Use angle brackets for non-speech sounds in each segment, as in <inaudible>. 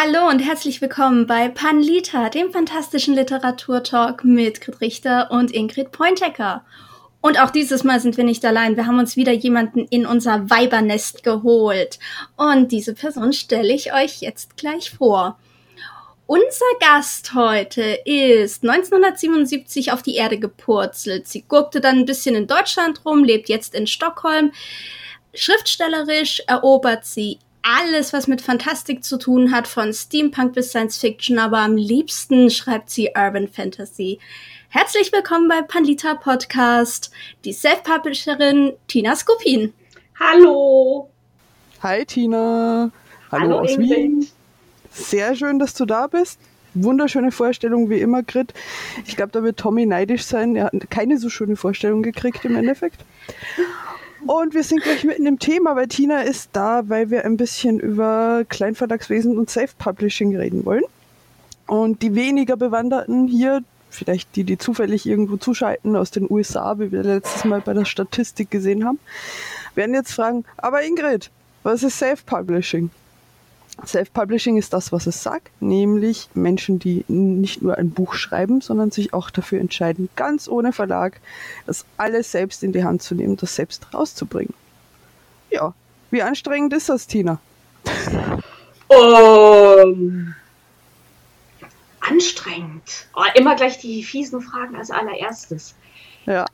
Hallo und herzlich willkommen bei Panlita, dem fantastischen Literaturtalk mit Grit Richter und Ingrid Pointecker. Und auch dieses Mal sind wir nicht allein. Wir haben uns wieder jemanden in unser Weibernest geholt. Und diese Person stelle ich euch jetzt gleich vor. Unser Gast heute ist 1977 auf die Erde gepurzelt. Sie guckte dann ein bisschen in Deutschland rum, lebt jetzt in Stockholm. Schriftstellerisch erobert sie alles, was mit Fantastik zu tun hat, von Steampunk bis Science Fiction, aber am liebsten schreibt sie Urban Fantasy. Herzlich willkommen bei Pandita Podcast, die Self-Publisherin Tina Skupin. Hallo. Hi Tina. Hallo, Hallo aus Ingrid. Wien. Sehr schön, dass du da bist. Wunderschöne Vorstellung wie immer, Grit. Ich glaube, da wird Tommy neidisch sein. Er hat keine so schöne Vorstellung gekriegt im Endeffekt. Und wir sind gleich mitten im Thema, weil Tina ist da, weil wir ein bisschen über Kleinverlagswesen und Self-Publishing reden wollen. Und die weniger Bewanderten hier, vielleicht die, die zufällig irgendwo zuschalten aus den USA, wie wir letztes Mal bei der Statistik gesehen haben, werden jetzt fragen, aber Ingrid, was ist Self-Publishing? Self-Publishing ist das, was es sagt, nämlich Menschen, die nicht nur ein Buch schreiben, sondern sich auch dafür entscheiden, ganz ohne Verlag, das alles selbst in die Hand zu nehmen, das selbst rauszubringen. Ja, wie anstrengend ist das, Tina? Um, anstrengend. Oh, immer gleich die fiesen Fragen als allererstes. Ja.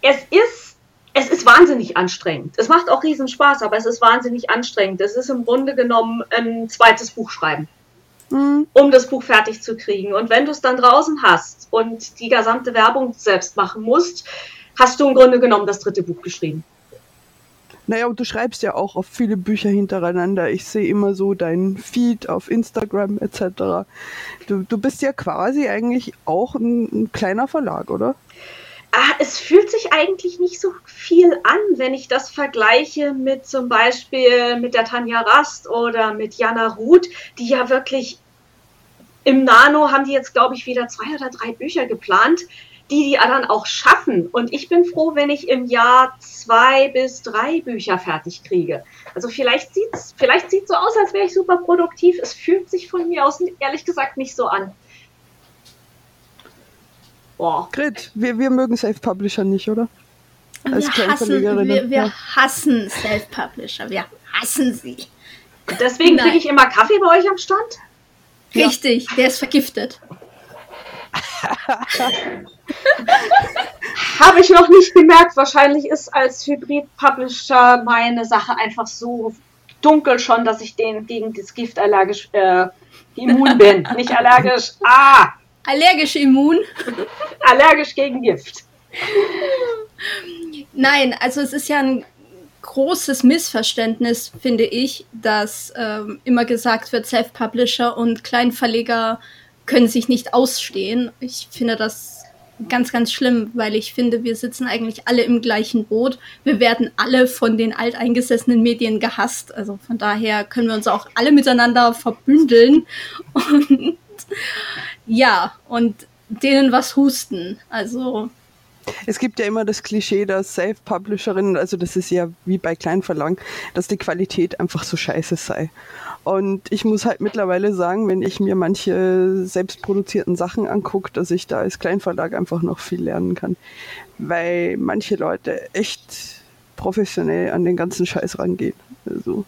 Es ist es ist wahnsinnig anstrengend. Es macht auch riesen Spaß, aber es ist wahnsinnig anstrengend. Es ist im Grunde genommen ein zweites Buch schreiben, mhm. um das Buch fertig zu kriegen. Und wenn du es dann draußen hast und die gesamte Werbung selbst machen musst, hast du im Grunde genommen das dritte Buch geschrieben. Naja, und du schreibst ja auch auf viele Bücher hintereinander. Ich sehe immer so deinen Feed auf Instagram etc. Du, du bist ja quasi eigentlich auch ein, ein kleiner Verlag, oder? ah, es fühlt sich eigentlich nicht so viel an, wenn ich das vergleiche mit zum Beispiel mit der Tanja Rast oder mit Jana Ruth, die ja wirklich im Nano haben die jetzt, glaube ich, wieder zwei oder drei Bücher geplant, die die dann auch schaffen. Und ich bin froh, wenn ich im Jahr zwei bis drei Bücher fertig kriege. Also vielleicht sieht's, vielleicht sieht's so aus, als wäre ich super produktiv. Es fühlt sich von mir aus ehrlich gesagt nicht so an. Boah. Grit, wir, wir mögen Self-Publisher nicht, oder? Als wir hassen, wir, wir hassen Self-Publisher. Wir hassen sie. Deswegen kriege ich immer Kaffee bei euch am Stand? Richtig, ja. der ist vergiftet. <laughs> Habe ich noch nicht gemerkt. Wahrscheinlich ist als Hybrid-Publisher meine Sache einfach so dunkel schon, dass ich den gegen das Gift allergisch äh, immun bin. nicht allergisch. Ah! Allergisch immun. <laughs> Allergisch gegen Gift. Nein, also es ist ja ein großes Missverständnis, finde ich, dass ähm, immer gesagt wird, Self-Publisher und Kleinverleger können sich nicht ausstehen. Ich finde das ganz, ganz schlimm, weil ich finde, wir sitzen eigentlich alle im gleichen Boot. Wir werden alle von den alteingesessenen Medien gehasst. Also von daher können wir uns auch alle miteinander verbündeln. <laughs> Und ja, und denen was husten. Also. Es gibt ja immer das Klischee, dass Self-Publisherinnen, also das ist ja wie bei Kleinverlagen, dass die Qualität einfach so scheiße sei. Und ich muss halt mittlerweile sagen, wenn ich mir manche selbstproduzierten Sachen angucke, dass ich da als Kleinverlag einfach noch viel lernen kann. Weil manche Leute echt professionell an den ganzen Scheiß rangehen. Also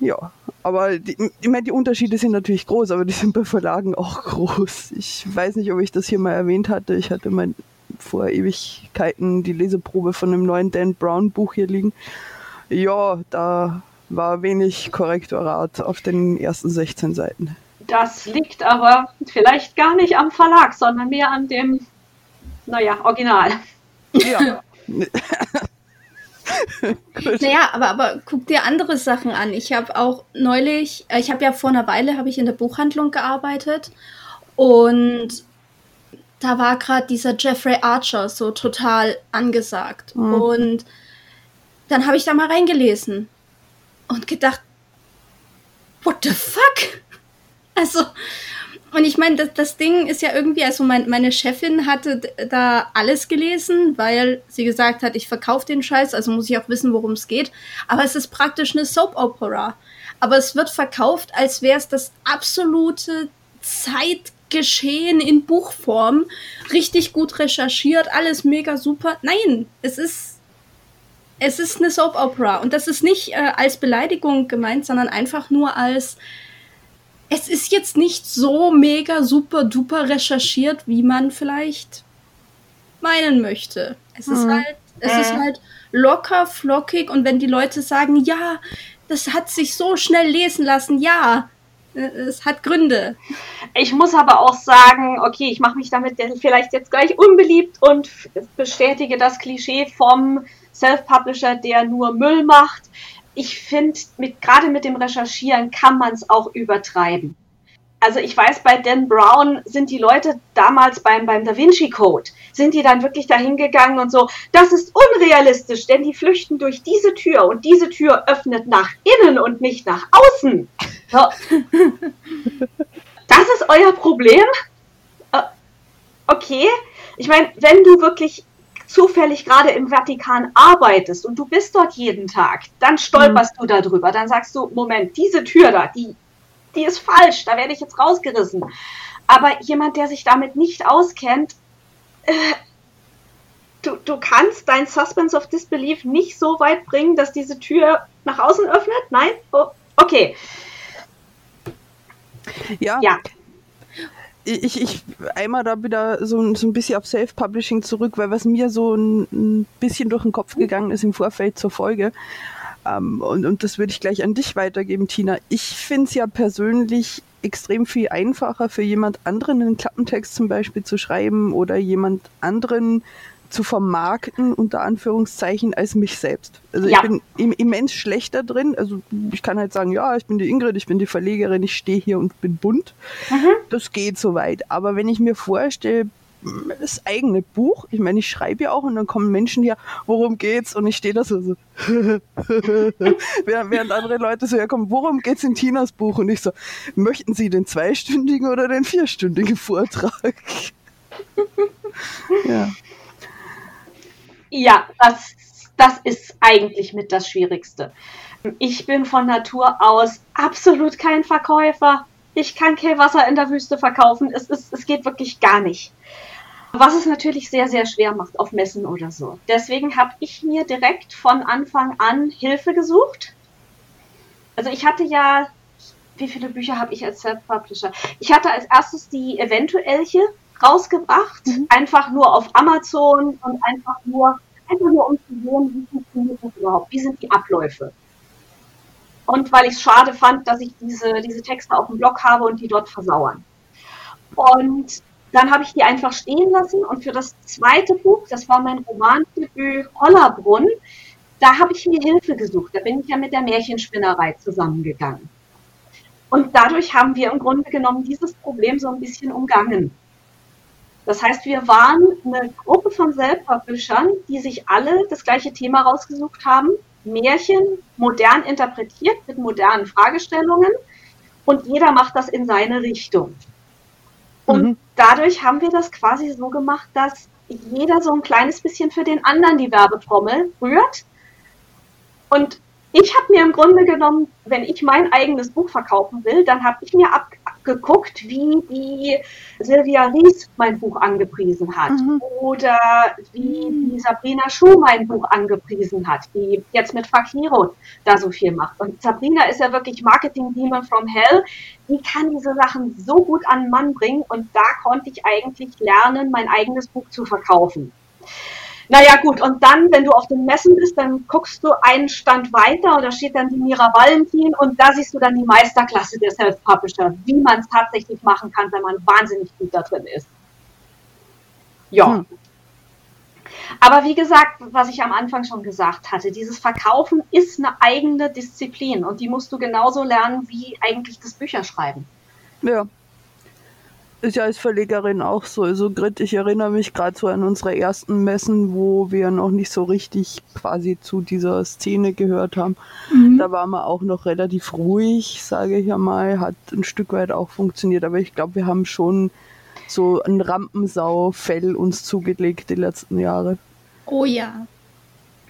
ja, aber die, ich meine, die Unterschiede sind natürlich groß, aber die sind bei Verlagen auch groß. Ich weiß nicht, ob ich das hier mal erwähnt hatte. Ich hatte mein vor Ewigkeiten die Leseprobe von einem neuen Dan Brown Buch hier liegen. Ja, da war wenig Korrektorat auf den ersten 16 Seiten. Das liegt aber vielleicht gar nicht am Verlag, sondern mehr an dem, naja, Original. Ja. <laughs> naja, aber, aber guck dir andere Sachen an. Ich habe auch neulich, äh, ich habe ja vor einer Weile, habe ich in der Buchhandlung gearbeitet und da war gerade dieser Jeffrey Archer so total angesagt. Mhm. Und dann habe ich da mal reingelesen und gedacht, what the fuck? Also, Und ich meine, das, das Ding ist ja irgendwie, also mein, meine Chefin hatte da alles gelesen, weil sie gesagt hat, ich verkaufe den Scheiß, also muss ich auch wissen, worum es geht. Aber es ist praktisch eine Soap Opera. Aber es wird verkauft, als wäre es das absolute Zeitgeschehen in Buchform. Richtig gut recherchiert, alles mega super. Nein, es ist es ist eine Soap Opera und das ist nicht äh, als Beleidigung gemeint, sondern einfach nur als es ist jetzt nicht so mega super duper recherchiert, wie man vielleicht meinen möchte. Es mhm. ist halt es äh. ist halt locker flockig und wenn die Leute sagen, ja, das hat sich so schnell lesen lassen, ja, äh, es hat Gründe. Ich muss aber auch sagen, okay, ich mache mich damit vielleicht jetzt gleich unbeliebt und bestätige das Klischee vom Self-Publisher, der nur Müll macht. Ich finde, mit, gerade mit dem Recherchieren kann man es auch übertreiben. Also ich weiß, bei Dan Brown sind die Leute damals beim, beim Da Vinci Code, sind die dann wirklich dahin gegangen und so, das ist unrealistisch, denn die flüchten durch diese Tür und diese Tür öffnet nach innen und nicht nach außen. So. <laughs> Das ist euer Problem? Äh, okay. Ich meine, wenn du wirklich zufällig gerade im Vatikan arbeitest und du bist dort jeden Tag, dann stolperst mhm. du darüber. Dann sagst du, Moment, diese Tür da, die, die ist falsch, da werde ich jetzt rausgerissen. Aber jemand, der sich damit nicht auskennt, äh, du, du kannst dein Suspense of Disbelief nicht so weit bringen, dass diese Tür nach außen öffnet? Nein? Oh, okay. Ja. ja ich, ich einmal da wieder so, so ein bisschen auf Self-Publishing zurück, weil was mir so ein, ein, bisschen durch den Kopf gegangen ist im Vorfeld zur Folge, ähm, und, und das würde ich gleich an dich weitergeben, Tina. Ich finde es ja persönlich extrem viel einfacher für jemand anderen einen Klappentext zum Beispiel zu schreiben oder jemand anderen zu vermarkten, unter Anführungszeichen, als mich selbst. Also ja. ich bin im, immens schlechter drin. Also ich kann halt sagen, ja, ich bin die Ingrid, ich bin die Verlegerin, ich stehe hier und bin bunt. Mhm. Das geht soweit. Aber wenn ich mir vorstelle, das eigene Buch, ich meine, ich schreibe ja auch und dann kommen Menschen hier, worum geht's? Und ich stehe da so, so <laughs> während andere Leute so herkommen, worum geht's in Tinas Buch? Und ich so, möchten Sie den zweistündigen oder den vierstündigen Vortrag? <laughs> ja. Ja, das, das ist eigentlich mit das Schwierigste. Ich bin von Natur aus absolut kein Verkäufer. Ich kann kein Wasser in der Wüste verkaufen. Es, ist, es geht wirklich gar nicht. Was es natürlich sehr, sehr schwer macht auf Messen oder so. Deswegen habe ich mir direkt von Anfang an Hilfe gesucht. Also ich hatte ja, wie viele Bücher habe ich als Self-Publisher? Ich hatte als erstes die Eventuellche rausgebracht, mhm. einfach nur auf Amazon und einfach nur, einfach nur um zu sehen, wie funktioniert das überhaupt, wie sind die Abläufe. Und weil ich es schade fand, dass ich diese, diese Texte auf dem Blog habe und die dort versauern. Und dann habe ich die einfach stehen lassen und für das zweite Buch, das war mein Romandebüt Hollerbrunn, da habe ich mir Hilfe gesucht. Da bin ich ja mit der Märchenspinnerei zusammengegangen. Und dadurch haben wir im Grunde genommen dieses Problem so ein bisschen umgangen. Das heißt, wir waren eine Gruppe von Self-Publishern, die sich alle das gleiche Thema rausgesucht haben. Märchen modern interpretiert mit modernen Fragestellungen und jeder macht das in seine Richtung. Und mhm. dadurch haben wir das quasi so gemacht, dass jeder so ein kleines bisschen für den anderen die Werbetrommel rührt. Und ich habe mir im Grunde genommen, wenn ich mein eigenes Buch verkaufen will, dann habe ich mir ab, geguckt, wie die Silvia Ries mein Buch angepriesen hat mhm. oder wie die Sabrina Schuh mein Buch angepriesen hat, die jetzt mit Fakiro da so viel macht. Und Sabrina ist ja wirklich Marketing Demon from Hell. Die kann diese Sachen so gut an den Mann bringen und da konnte ich eigentlich lernen, mein eigenes Buch zu verkaufen. Naja, gut, und dann, wenn du auf den Messen bist, dann guckst du einen Stand weiter und da steht dann die Mira Valentin und da siehst du dann die Meisterklasse der Self-Publisher, wie man es tatsächlich machen kann, wenn man wahnsinnig gut da drin ist. Ja. Hm. Aber wie gesagt, was ich am Anfang schon gesagt hatte, dieses Verkaufen ist eine eigene Disziplin und die musst du genauso lernen wie eigentlich das Bücherschreiben. Ja. Ist ja als Verlegerin auch so. Also Grit, ich erinnere mich gerade so an unsere ersten Messen, wo wir noch nicht so richtig quasi zu dieser Szene gehört haben. Mhm. Da waren wir auch noch relativ ruhig, sage ich ja mal. Hat ein Stück weit auch funktioniert, aber ich glaube, wir haben schon so ein Rampensau-Fell uns zugelegt die letzten Jahre. Oh ja.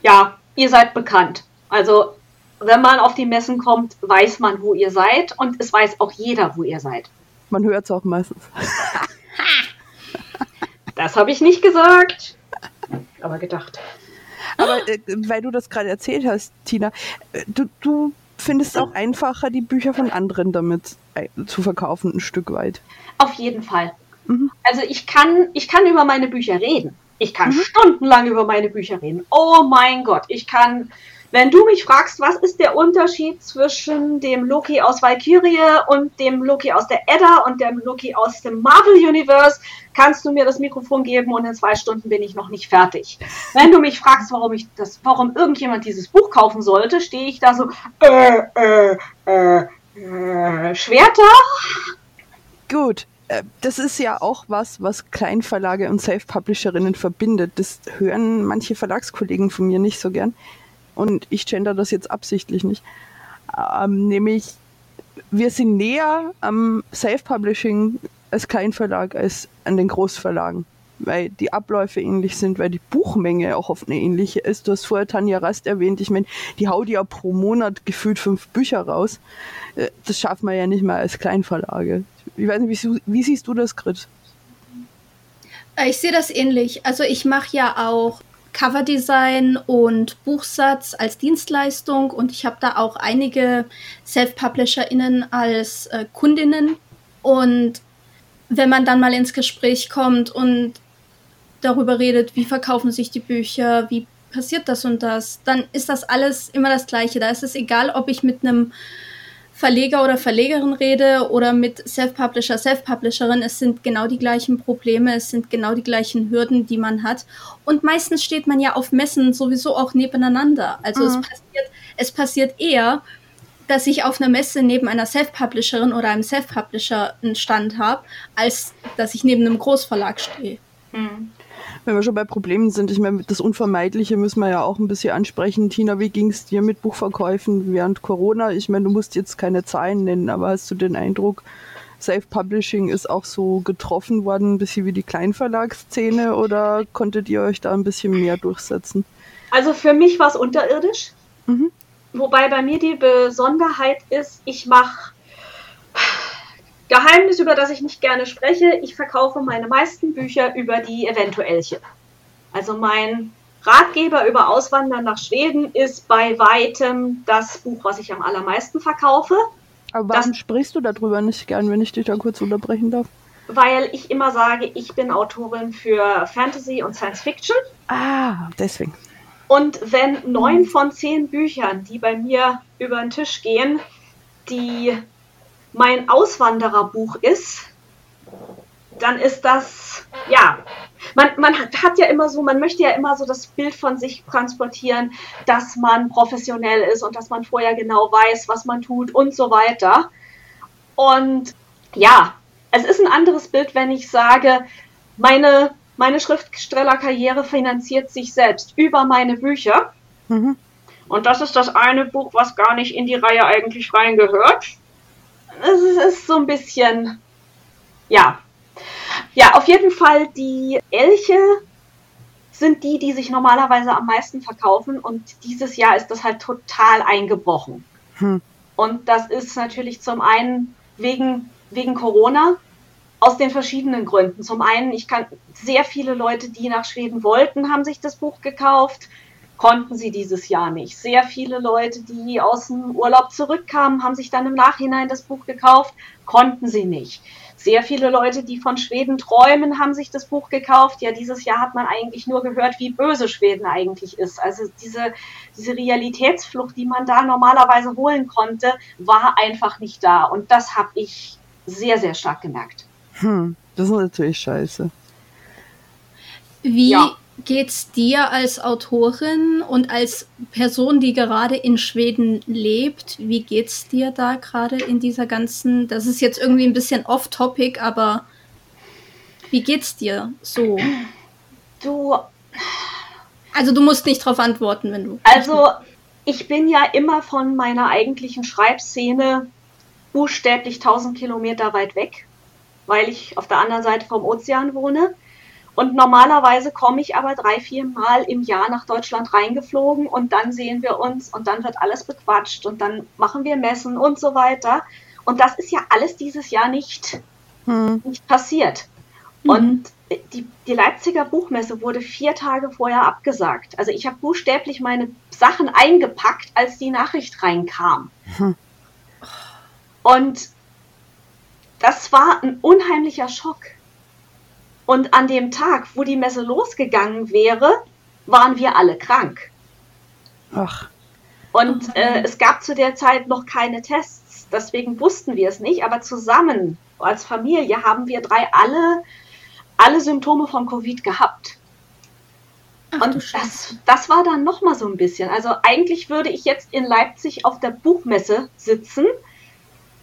Ja, ihr seid bekannt. Also, wenn man auf die Messen kommt, weiß man, wo ihr seid und es weiß auch jeder, wo ihr seid. Man hört es auch meistens. <laughs> das habe ich nicht gesagt, aber gedacht. Aber äh, weil du das gerade erzählt hast, Tina, äh, du, du findest es auch einfacher, die Bücher von anderen damit zu verkaufen, ein Stück weit. Auf jeden Fall. Mhm. Also ich kann, ich kann über meine Bücher reden. Ich kann mhm. stundenlang über meine Bücher reden. Oh mein Gott, ich kann wenn du mich fragst, was ist der Unterschied zwischen dem Loki aus Valkyrie und dem Loki aus der Edda und dem Loki aus dem Marvel Universe, kannst du mir das Mikrofon geben und in zwei Stunden bin ich noch nicht fertig. Wenn du mich fragst, warum ich das, warum irgendjemand dieses Buch kaufen sollte, stehe ich da so, äh, äh, äh, äh, Schwerter? Gut, äh, das ist ja auch was, was Kleinverlage und Self-Publisherinnen verbindet. Das hören manche Verlagskollegen von mir nicht so gern und ich gender das jetzt absichtlich nicht, ähm, nämlich wir sind näher am Self-Publishing als Kleinverlag als an den Großverlagen, weil die Abläufe ähnlich sind, weil die Buchmenge auch oft eine ähnliche ist. Du hast vorher Tanja Rast erwähnt, ich meine, die haut ja pro Monat gefühlt fünf Bücher raus. Äh, das schafft man ja nicht mehr als Kleinverlage. Ich weiß nicht, wie, wie siehst du das, Grit? Ich sehe das ähnlich. Also ich mache ja auch Coverdesign und Buchsatz als Dienstleistung und ich habe da auch einige Self-PublisherInnen als äh, Kundinnen. Und wenn man dann mal ins Gespräch kommt und darüber redet, wie verkaufen sich die Bücher, wie passiert das und das, dann ist das alles immer das Gleiche. Da ist es egal, ob ich mit einem Verleger oder Verlegerin rede oder mit Self-Publisher, Self-Publisherin, es sind genau die gleichen Probleme, es sind genau die gleichen Hürden, die man hat. Und meistens steht man ja auf Messen sowieso auch nebeneinander. Also mhm. es, passiert, es passiert eher, dass ich auf einer Messe neben einer Self-Publisherin oder einem Self-Publisher einen Stand habe, als dass ich neben einem Großverlag stehe. Mhm wenn wir schon bei Problemen sind, ich meine, das Unvermeidliche müssen wir ja auch ein bisschen ansprechen. Tina, wie ging es dir mit Buchverkäufen während Corona? Ich meine, du musst jetzt keine Zahlen nennen, aber hast du den Eindruck, Self-Publishing ist auch so getroffen worden, ein bisschen wie die Kleinverlagsszene oder konntet ihr euch da ein bisschen mehr durchsetzen? Also für mich war es unterirdisch. Mhm. Wobei bei mir die Besonderheit ist, ich mache Geheimnis, über das ich nicht gerne spreche, ich verkaufe meine meisten Bücher über die Eventuellchen. Also mein Ratgeber über Auswandern nach Schweden ist bei weitem das Buch, was ich am allermeisten verkaufe. Aber warum das, sprichst du darüber nicht gern, wenn ich dich da kurz unterbrechen darf? Weil ich immer sage, ich bin Autorin für Fantasy und Science Fiction. Ah, deswegen. Und wenn neun von zehn Büchern, die bei mir über den Tisch gehen, die mein Auswandererbuch ist, dann ist das, ja, man, man hat ja immer so, man möchte ja immer so das Bild von sich transportieren, dass man professionell ist und dass man vorher genau weiß, was man tut und so weiter. Und ja, es ist ein anderes Bild, wenn ich sage, meine, meine Schriftstellerkarriere finanziert sich selbst über meine Bücher. Mhm. Und das ist das eine Buch, was gar nicht in die Reihe eigentlich reingehört es ist so ein bisschen, ja. Ja, auf jeden Fall die Elche sind die, die sich normalerweise am meisten verkaufen und dieses Jahr ist das halt total eingebrochen. Hm. Und das ist natürlich zum einen wegen, wegen Corona, aus den verschiedenen Gründen. Zum einen, ich kann sehr viele Leute, die nach Schweden wollten, haben sich das Buch gekauft konnten sie dieses Jahr nicht. Sehr viele Leute, die aus dem Urlaub zurückkamen, haben sich dann im Nachhinein das Buch gekauft, konnten sie nicht. Sehr viele Leute, die von Schweden träumen, haben sich das Buch gekauft. Ja, dieses Jahr hat man eigentlich nur gehört, wie böse Schweden eigentlich ist. Also diese, diese Realitätsflucht, die man da normalerweise holen konnte, war einfach nicht da. Und das habe ich sehr, sehr stark gemerkt. Hm, das ist natürlich scheiße. Wie ja geht's dir als Autorin und als Person, die gerade in Schweden lebt? Wie geht's dir da gerade in dieser ganzen, das ist jetzt irgendwie ein bisschen off-topic, aber Wie geht's dir so? Du. Also du musst nicht darauf antworten, wenn du. Also ich bin ja immer von meiner eigentlichen Schreibszene buchstäblich 1000 Kilometer weit weg, weil ich auf der anderen Seite vom Ozean wohne. Und normalerweise komme ich aber drei, vier Mal im Jahr nach Deutschland reingeflogen und dann sehen wir uns und dann wird alles bequatscht und dann machen wir Messen und so weiter. Und das ist ja alles dieses Jahr nicht, hm. nicht passiert. Mhm. Und die, die Leipziger Buchmesse wurde vier Tage vorher abgesagt. Also ich habe buchstäblich meine Sachen eingepackt, als die Nachricht reinkam. Hm. Und das war ein unheimlicher Schock. Und an dem Tag, wo die Messe losgegangen wäre, waren wir alle krank. Ach. Und äh, es gab zu der Zeit noch keine Tests, deswegen wussten wir es nicht, aber zusammen als Familie haben wir drei alle, alle Symptome von Covid gehabt. Ach, und das, das war dann nochmal so ein bisschen. Also eigentlich würde ich jetzt in Leipzig auf der Buchmesse sitzen.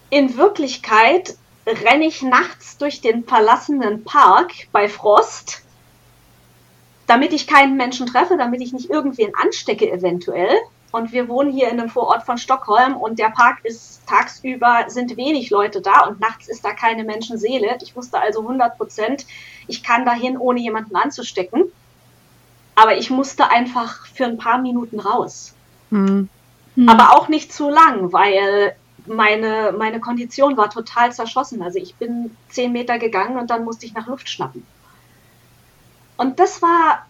In Wirklichkeit renne ich nachts durch den verlassenen Park bei Frost, damit ich keinen Menschen treffe, damit ich nicht irgendwen anstecke eventuell. Und wir wohnen hier in einem Vorort von Stockholm und der Park ist tagsüber sind wenig Leute da und nachts ist da keine Menschenseele. Ich wusste also 100 Prozent, ich kann dahin, ohne jemanden anzustecken. Aber ich musste einfach für ein paar Minuten raus. Mhm. Aber auch nicht zu lang, weil meine, meine Kondition war total zerschossen. Also ich bin zehn Meter gegangen und dann musste ich nach Luft schnappen. Und das war,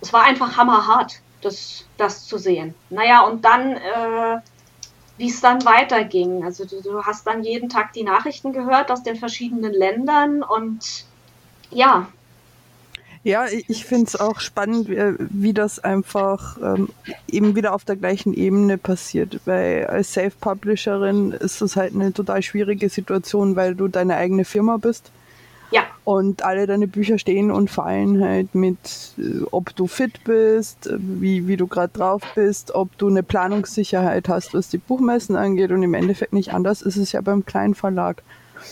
es war einfach hammerhart, das, das zu sehen. Naja, und dann, äh, wie es dann weiterging. Also du, du hast dann jeden Tag die Nachrichten gehört aus den verschiedenen Ländern und ja, ja, ich finde es auch spannend, wie, wie das einfach ähm, eben wieder auf der gleichen Ebene passiert. Weil als Self-Publisherin ist das halt eine total schwierige Situation, weil du deine eigene Firma bist. Ja. Und alle deine Bücher stehen und fallen halt mit, äh, ob du fit bist, wie, wie du gerade drauf bist, ob du eine Planungssicherheit hast, was die Buchmessen angeht. Und im Endeffekt nicht anders ist es ja beim kleinen Verlag.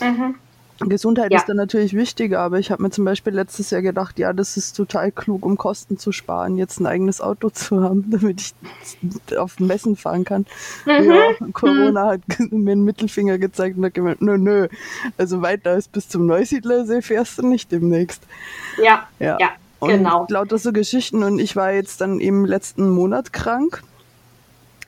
Mhm. Gesundheit ja. ist dann natürlich wichtiger, aber ich habe mir zum Beispiel letztes Jahr gedacht, ja, das ist total klug, um Kosten zu sparen, jetzt ein eigenes Auto <laughs> zu haben, damit ich auf Messen fahren kann. Mhm. Ja, Corona hat <laughs> mir einen Mittelfinger gezeigt und hat gemeint, nö, nö, also weiter als bis zum Neusiedlersee fährst du nicht demnächst. Ja, ja, ja genau. Lauter so Geschichten und ich war jetzt dann im letzten Monat krank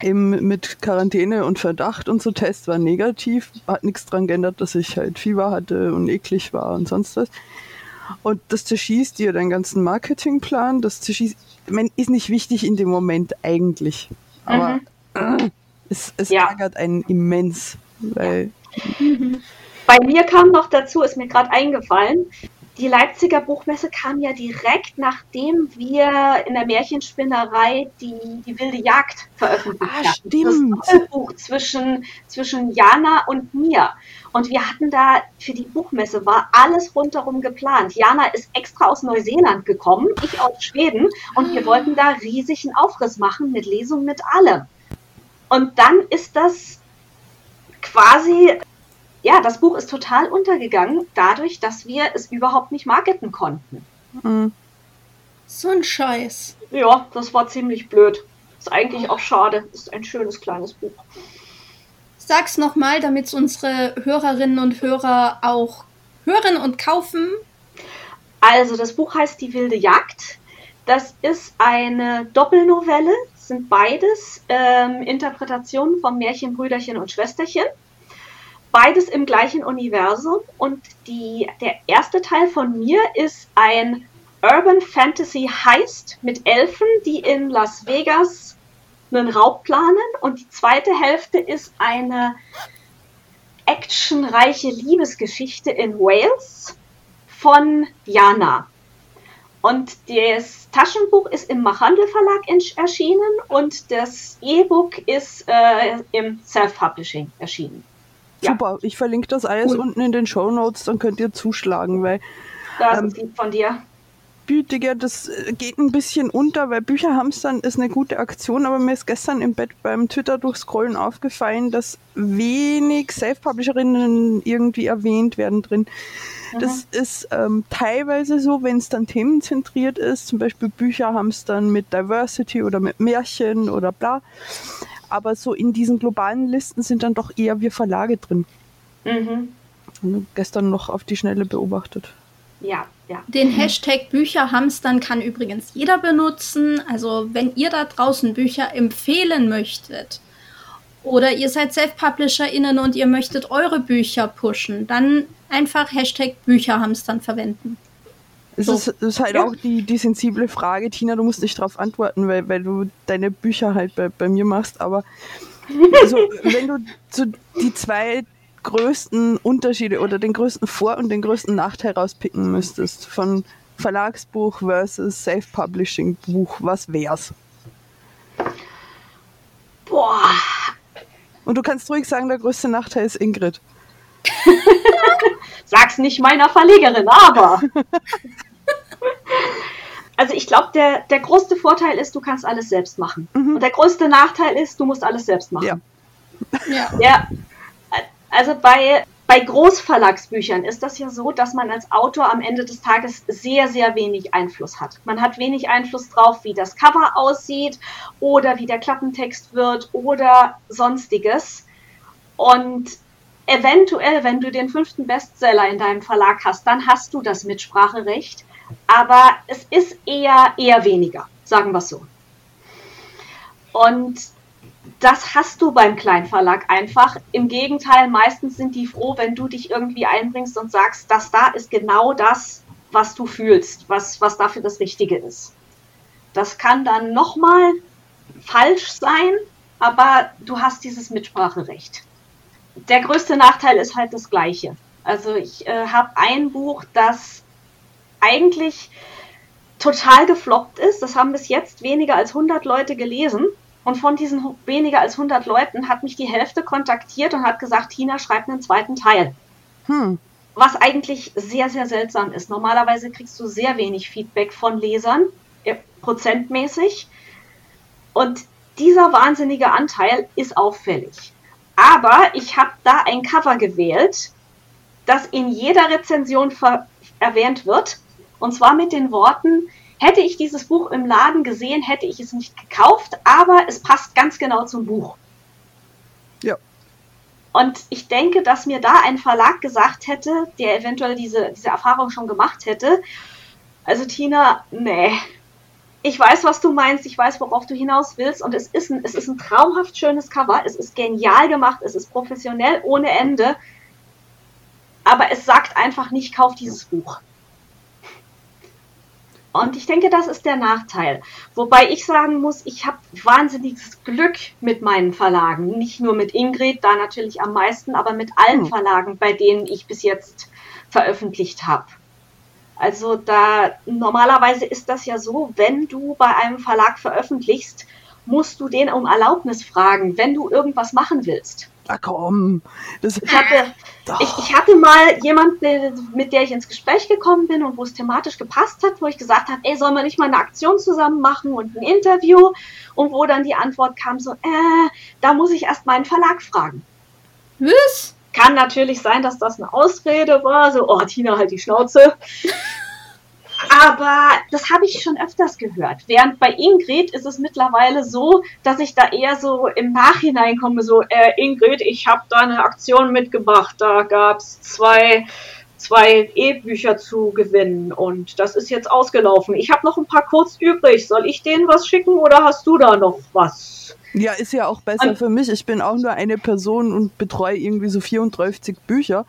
eben mit Quarantäne und Verdacht und so Test war negativ, hat nichts dran geändert, dass ich halt Fieber hatte und eklig war und sonst was. Und das zerschießt dir deinen ganzen Marketingplan, das zerschießt, meine, ist nicht wichtig in dem Moment eigentlich, aber mhm. <clears throat> es, es ja. ärgert einen immens, weil... Bei mir kam noch dazu, ist mir gerade eingefallen, die Leipziger Buchmesse kam ja direkt, nachdem wir in der Märchenspinnerei die, die wilde Jagd veröffentlicht ah, haben. Stimmt. Das Buch zwischen, zwischen Jana und mir. Und wir hatten da für die Buchmesse war alles rundherum geplant. Jana ist extra aus Neuseeland gekommen, ich aus Schweden, und wir wollten da riesigen Aufriss machen mit Lesung mit allem. Und dann ist das quasi ja, das Buch ist total untergegangen, dadurch, dass wir es überhaupt nicht marketen konnten. Mhm. So ein Scheiß. Ja, das war ziemlich blöd. Ist eigentlich auch schade. Ist ein schönes kleines Buch. Sag's nochmal, damit unsere Hörerinnen und Hörer auch hören und kaufen. Also, das Buch heißt Die wilde Jagd. Das ist eine Doppelnovelle. Sind beides ähm, Interpretationen vom Märchen Brüderchen und Schwesterchen beides im gleichen Universum. Und die, der erste Teil von mir ist ein Urban Fantasy Heist mit Elfen, die in Las Vegas einen Raub planen. Und die zweite Hälfte ist eine actionreiche Liebesgeschichte in Wales von Jana. Und das Taschenbuch ist im Machandel Verlag erschienen und das E-Book ist äh, im Self-Publishing erschienen. Super, ich verlinke das alles cool. unten in den Show Notes, dann könnt ihr zuschlagen, weil. Das ähm, ist lieb von dir. Gütige, das äh, geht ein bisschen unter, weil Bücherhamstern ist eine gute Aktion, aber mir ist gestern im Bett beim Twitter durchscrollen aufgefallen, dass wenig Self-Publisherinnen irgendwie erwähnt werden drin. Das ist ähm, teilweise so, wenn es dann themenzentriert ist, zum Beispiel Bücherhamstern mit Diversity oder mit Märchen oder bla. Aber so in diesen globalen Listen sind dann doch eher wir Verlage drin. Mhm. Gestern noch auf die Schnelle beobachtet. Ja, ja. Den Hashtag Bücherhamstern kann übrigens jeder benutzen. Also wenn ihr da draußen Bücher empfehlen möchtet oder ihr seid Self-PublisherInnen und ihr möchtet eure Bücher pushen, dann einfach Hashtag Bücherhamstern verwenden. Es so. ist, ist, halt ja. auch die, die sensible Frage, Tina, du musst nicht darauf antworten, weil, weil du deine Bücher halt bei, bei mir machst, aber also, wenn du so die zwei größten Unterschiede oder den größten Vor- und den größten Nachteil rauspicken müsstest von Verlagsbuch versus Self-Publishing-Buch, was wär's? Boah. Und du kannst ruhig sagen, der größte Nachteil ist Ingrid. <laughs> Sag's nicht meiner Verlegerin, aber. <laughs> <laughs> also ich glaube, der, der größte Vorteil ist, du kannst alles selbst machen. Mhm. Und der größte Nachteil ist, du musst alles selbst machen. Ja. ja. <laughs> ja. Also bei, bei Großverlagsbüchern ist das ja so, dass man als Autor am Ende des Tages sehr, sehr wenig Einfluss hat. Man hat wenig Einfluss drauf, wie das Cover aussieht oder wie der Klappentext wird oder sonstiges. Und eventuell, wenn du den fünften Bestseller in deinem Verlag hast, dann hast du das Mitspracherecht. Aber es ist eher, eher weniger, sagen wir so. Und das hast du beim Kleinverlag einfach. Im Gegenteil, meistens sind die froh, wenn du dich irgendwie einbringst und sagst, das da ist genau das, was du fühlst, was, was dafür das Richtige ist. Das kann dann nochmal falsch sein, aber du hast dieses Mitspracherecht. Der größte Nachteil ist halt das gleiche. Also ich äh, habe ein Buch, das eigentlich total gefloppt ist. Das haben bis jetzt weniger als 100 Leute gelesen. Und von diesen weniger als 100 Leuten hat mich die Hälfte kontaktiert und hat gesagt, Tina schreibt einen zweiten Teil. Hm. Was eigentlich sehr, sehr seltsam ist. Normalerweise kriegst du sehr wenig Feedback von Lesern, äh, prozentmäßig. Und dieser wahnsinnige Anteil ist auffällig. Aber ich habe da ein Cover gewählt, das in jeder Rezension erwähnt wird. Und zwar mit den Worten, Hätte ich dieses Buch im Laden gesehen, hätte ich es nicht gekauft, aber es passt ganz genau zum Buch. Ja. Und ich denke, dass mir da ein Verlag gesagt hätte, der eventuell diese, diese Erfahrung schon gemacht hätte, also Tina, nee, ich weiß, was du meinst, ich weiß, worauf du hinaus willst und es ist ein, es ist ein traumhaft schönes Cover, es ist genial gemacht, es ist professionell ohne Ende, aber es sagt einfach nicht, kauf dieses Buch. Und ich denke, das ist der Nachteil. Wobei ich sagen muss, ich habe wahnsinniges Glück mit meinen Verlagen. Nicht nur mit Ingrid, da natürlich am meisten, aber mit allen hm. Verlagen, bei denen ich bis jetzt veröffentlicht habe. Also da normalerweise ist das ja so, wenn du bei einem Verlag veröffentlichst, musst du den um Erlaubnis fragen, wenn du irgendwas machen willst. Ach komm. Das ich, hatte, ich, ich, hatte mal jemanden, mit der ich ins Gespräch gekommen bin und wo es thematisch gepasst hat, wo ich gesagt habe, ey, sollen wir nicht mal eine Aktion zusammen machen und ein Interview? Und wo dann die Antwort kam so, äh, da muss ich erst meinen Verlag fragen. Was? Kann natürlich sein, dass das eine Ausrede war, so, oh, Tina, halt die Schnauze. Aber das habe ich schon öfters gehört. Während bei Ingrid ist es mittlerweile so, dass ich da eher so im Nachhinein komme, so, äh, Ingrid, ich habe da eine Aktion mitgebracht. Da gab es zwei, zwei E-Bücher zu gewinnen und das ist jetzt ausgelaufen. Ich habe noch ein paar kurz übrig. Soll ich denen was schicken oder hast du da noch was? Ja, ist ja auch besser und, für mich. Ich bin auch nur eine Person und betreue irgendwie so 34 Bücher.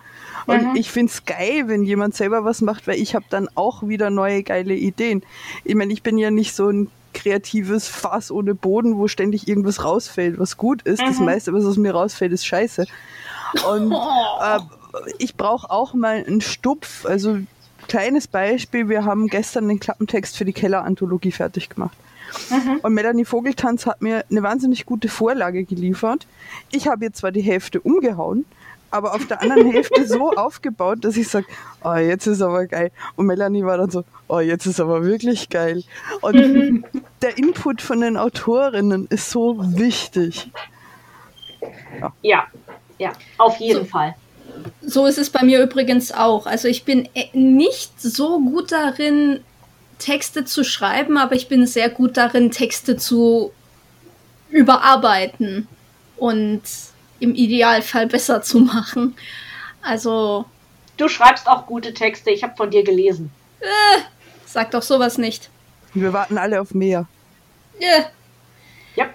Und mhm. ich finde es geil, wenn jemand selber was macht, weil ich habe dann auch wieder neue geile Ideen. Ich meine, ich bin ja nicht so ein kreatives Fass ohne Boden, wo ständig irgendwas rausfällt, was gut ist. Mhm. Das meiste, was aus mir rausfällt, ist scheiße. Und <laughs> äh, ich brauche auch mal einen Stupf. Also kleines Beispiel, wir haben gestern den Klappentext für die Keller-Anthologie fertig gemacht. Mhm. Und Melanie Vogeltanz hat mir eine wahnsinnig gute Vorlage geliefert. Ich habe ihr zwar die Hälfte umgehauen, aber auf der anderen Hälfte so <laughs> aufgebaut, dass ich sage, oh, jetzt ist aber geil. Und Melanie war dann so, oh, jetzt ist aber wirklich geil. Und mhm. der Input von den Autorinnen ist so wichtig. Ja, ja, ja auf jeden so, Fall. So ist es bei mir übrigens auch. Also ich bin äh, nicht so gut darin, Texte zu schreiben, aber ich bin sehr gut darin, Texte zu überarbeiten und im Idealfall besser zu machen. Also. Du schreibst auch gute Texte, ich habe von dir gelesen. Äh, sag doch sowas nicht. Wir warten alle auf mehr. Äh. Ja.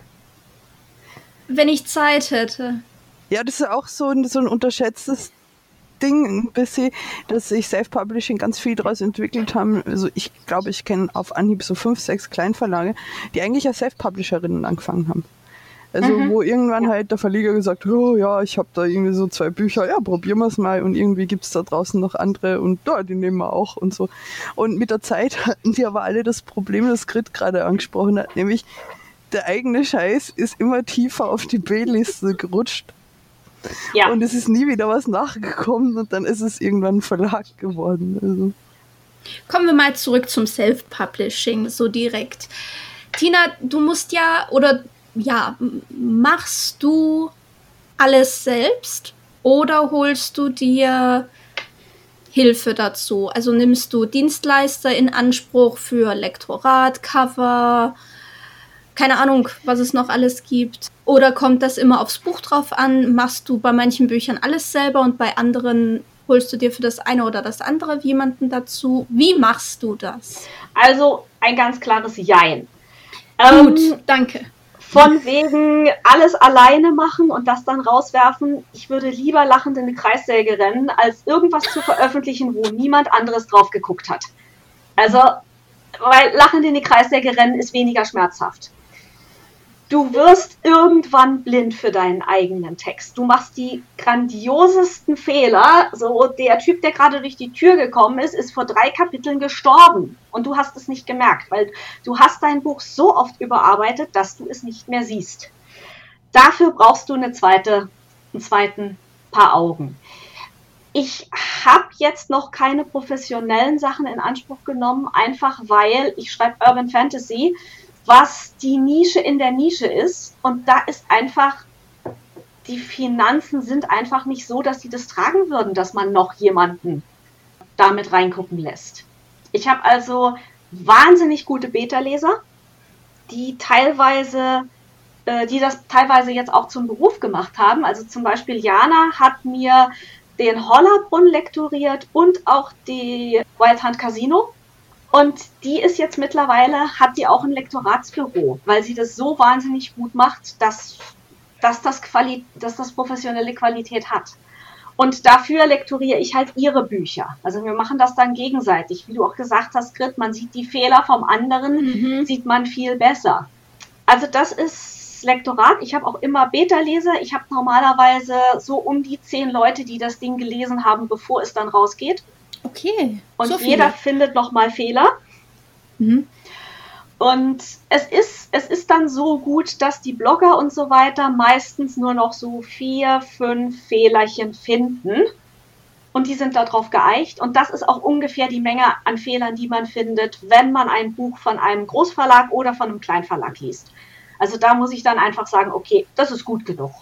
Wenn ich Zeit hätte. Ja, das ist auch so ein, so ein unterschätztes Ding ein bisschen, dass sich Self-Publishing ganz viel daraus entwickelt haben. Also ich glaube, ich kenne auf Anhieb so fünf, sechs Kleinverlage, die eigentlich als Self-Publisherinnen angefangen haben. Also mhm. wo irgendwann ja. halt der Verleger gesagt, oh ja, ich habe da irgendwie so zwei Bücher, ja, probieren wir es mal und irgendwie gibt es da draußen noch andere und ja, die nehmen wir auch und so. Und mit der Zeit <laughs> hatten die aber alle das Problem, das Grit gerade angesprochen hat, nämlich der eigene Scheiß ist immer tiefer auf die B-Liste gerutscht. Ja. Und es ist nie wieder was nachgekommen und dann ist es irgendwann ein Verlag geworden. Also. Kommen wir mal zurück zum Self-Publishing, so direkt. Tina, du musst ja, oder ja, machst du alles selbst oder holst du dir Hilfe dazu? Also nimmst du Dienstleister in Anspruch für Lektorat, Cover, keine Ahnung, was es noch alles gibt. Oder kommt das immer aufs Buch drauf an? Machst du bei manchen Büchern alles selber und bei anderen holst du dir für das eine oder das andere jemanden dazu? Wie machst du das? Also ein ganz klares Jein. Gut, ähm, danke. Von wegen alles alleine machen und das dann rauswerfen. Ich würde lieber lachend in eine Kreissäge rennen, als irgendwas zu veröffentlichen, wo niemand anderes drauf geguckt hat. Also, weil lachend in die Kreissäge rennen ist weniger schmerzhaft. Du wirst irgendwann blind für deinen eigenen Text. Du machst die grandiosesten Fehler. So, der Typ, der gerade durch die Tür gekommen ist, ist vor drei Kapiteln gestorben. Und du hast es nicht gemerkt, weil du hast dein Buch so oft überarbeitet, dass du es nicht mehr siehst. Dafür brauchst du eine zweite, einen zweiten Paar Augen. Ich habe jetzt noch keine professionellen Sachen in Anspruch genommen, einfach weil ich schreibe Urban Fantasy was die Nische in der Nische ist. Und da ist einfach, die Finanzen sind einfach nicht so, dass sie das tragen würden, dass man noch jemanden damit reingucken lässt. Ich habe also wahnsinnig gute Beta-Leser, die teilweise, äh, die das teilweise jetzt auch zum Beruf gemacht haben. Also zum Beispiel Jana hat mir den Hollerbrunn lektoriert und auch die Wild Hunt Casino. Und die ist jetzt mittlerweile, hat die auch ein Lektoratsbüro, weil sie das so wahnsinnig gut macht, dass, dass, das, Quali dass das professionelle Qualität hat. Und dafür lektoriere ich halt ihre Bücher. Also wir machen das dann gegenseitig. Wie du auch gesagt hast, Grit, man sieht die Fehler vom anderen, mhm. sieht man viel besser. Also das ist Lektorat. Ich habe auch immer Beta-Leser. Ich habe normalerweise so um die zehn Leute, die das Ding gelesen haben, bevor es dann rausgeht. Okay. Und so jeder findet nochmal Fehler. Mhm. Und es ist, es ist dann so gut, dass die Blogger und so weiter meistens nur noch so vier, fünf Fehlerchen finden. Und die sind darauf geeicht. Und das ist auch ungefähr die Menge an Fehlern, die man findet, wenn man ein Buch von einem Großverlag oder von einem Kleinverlag liest. Also da muss ich dann einfach sagen, okay, das ist gut genug.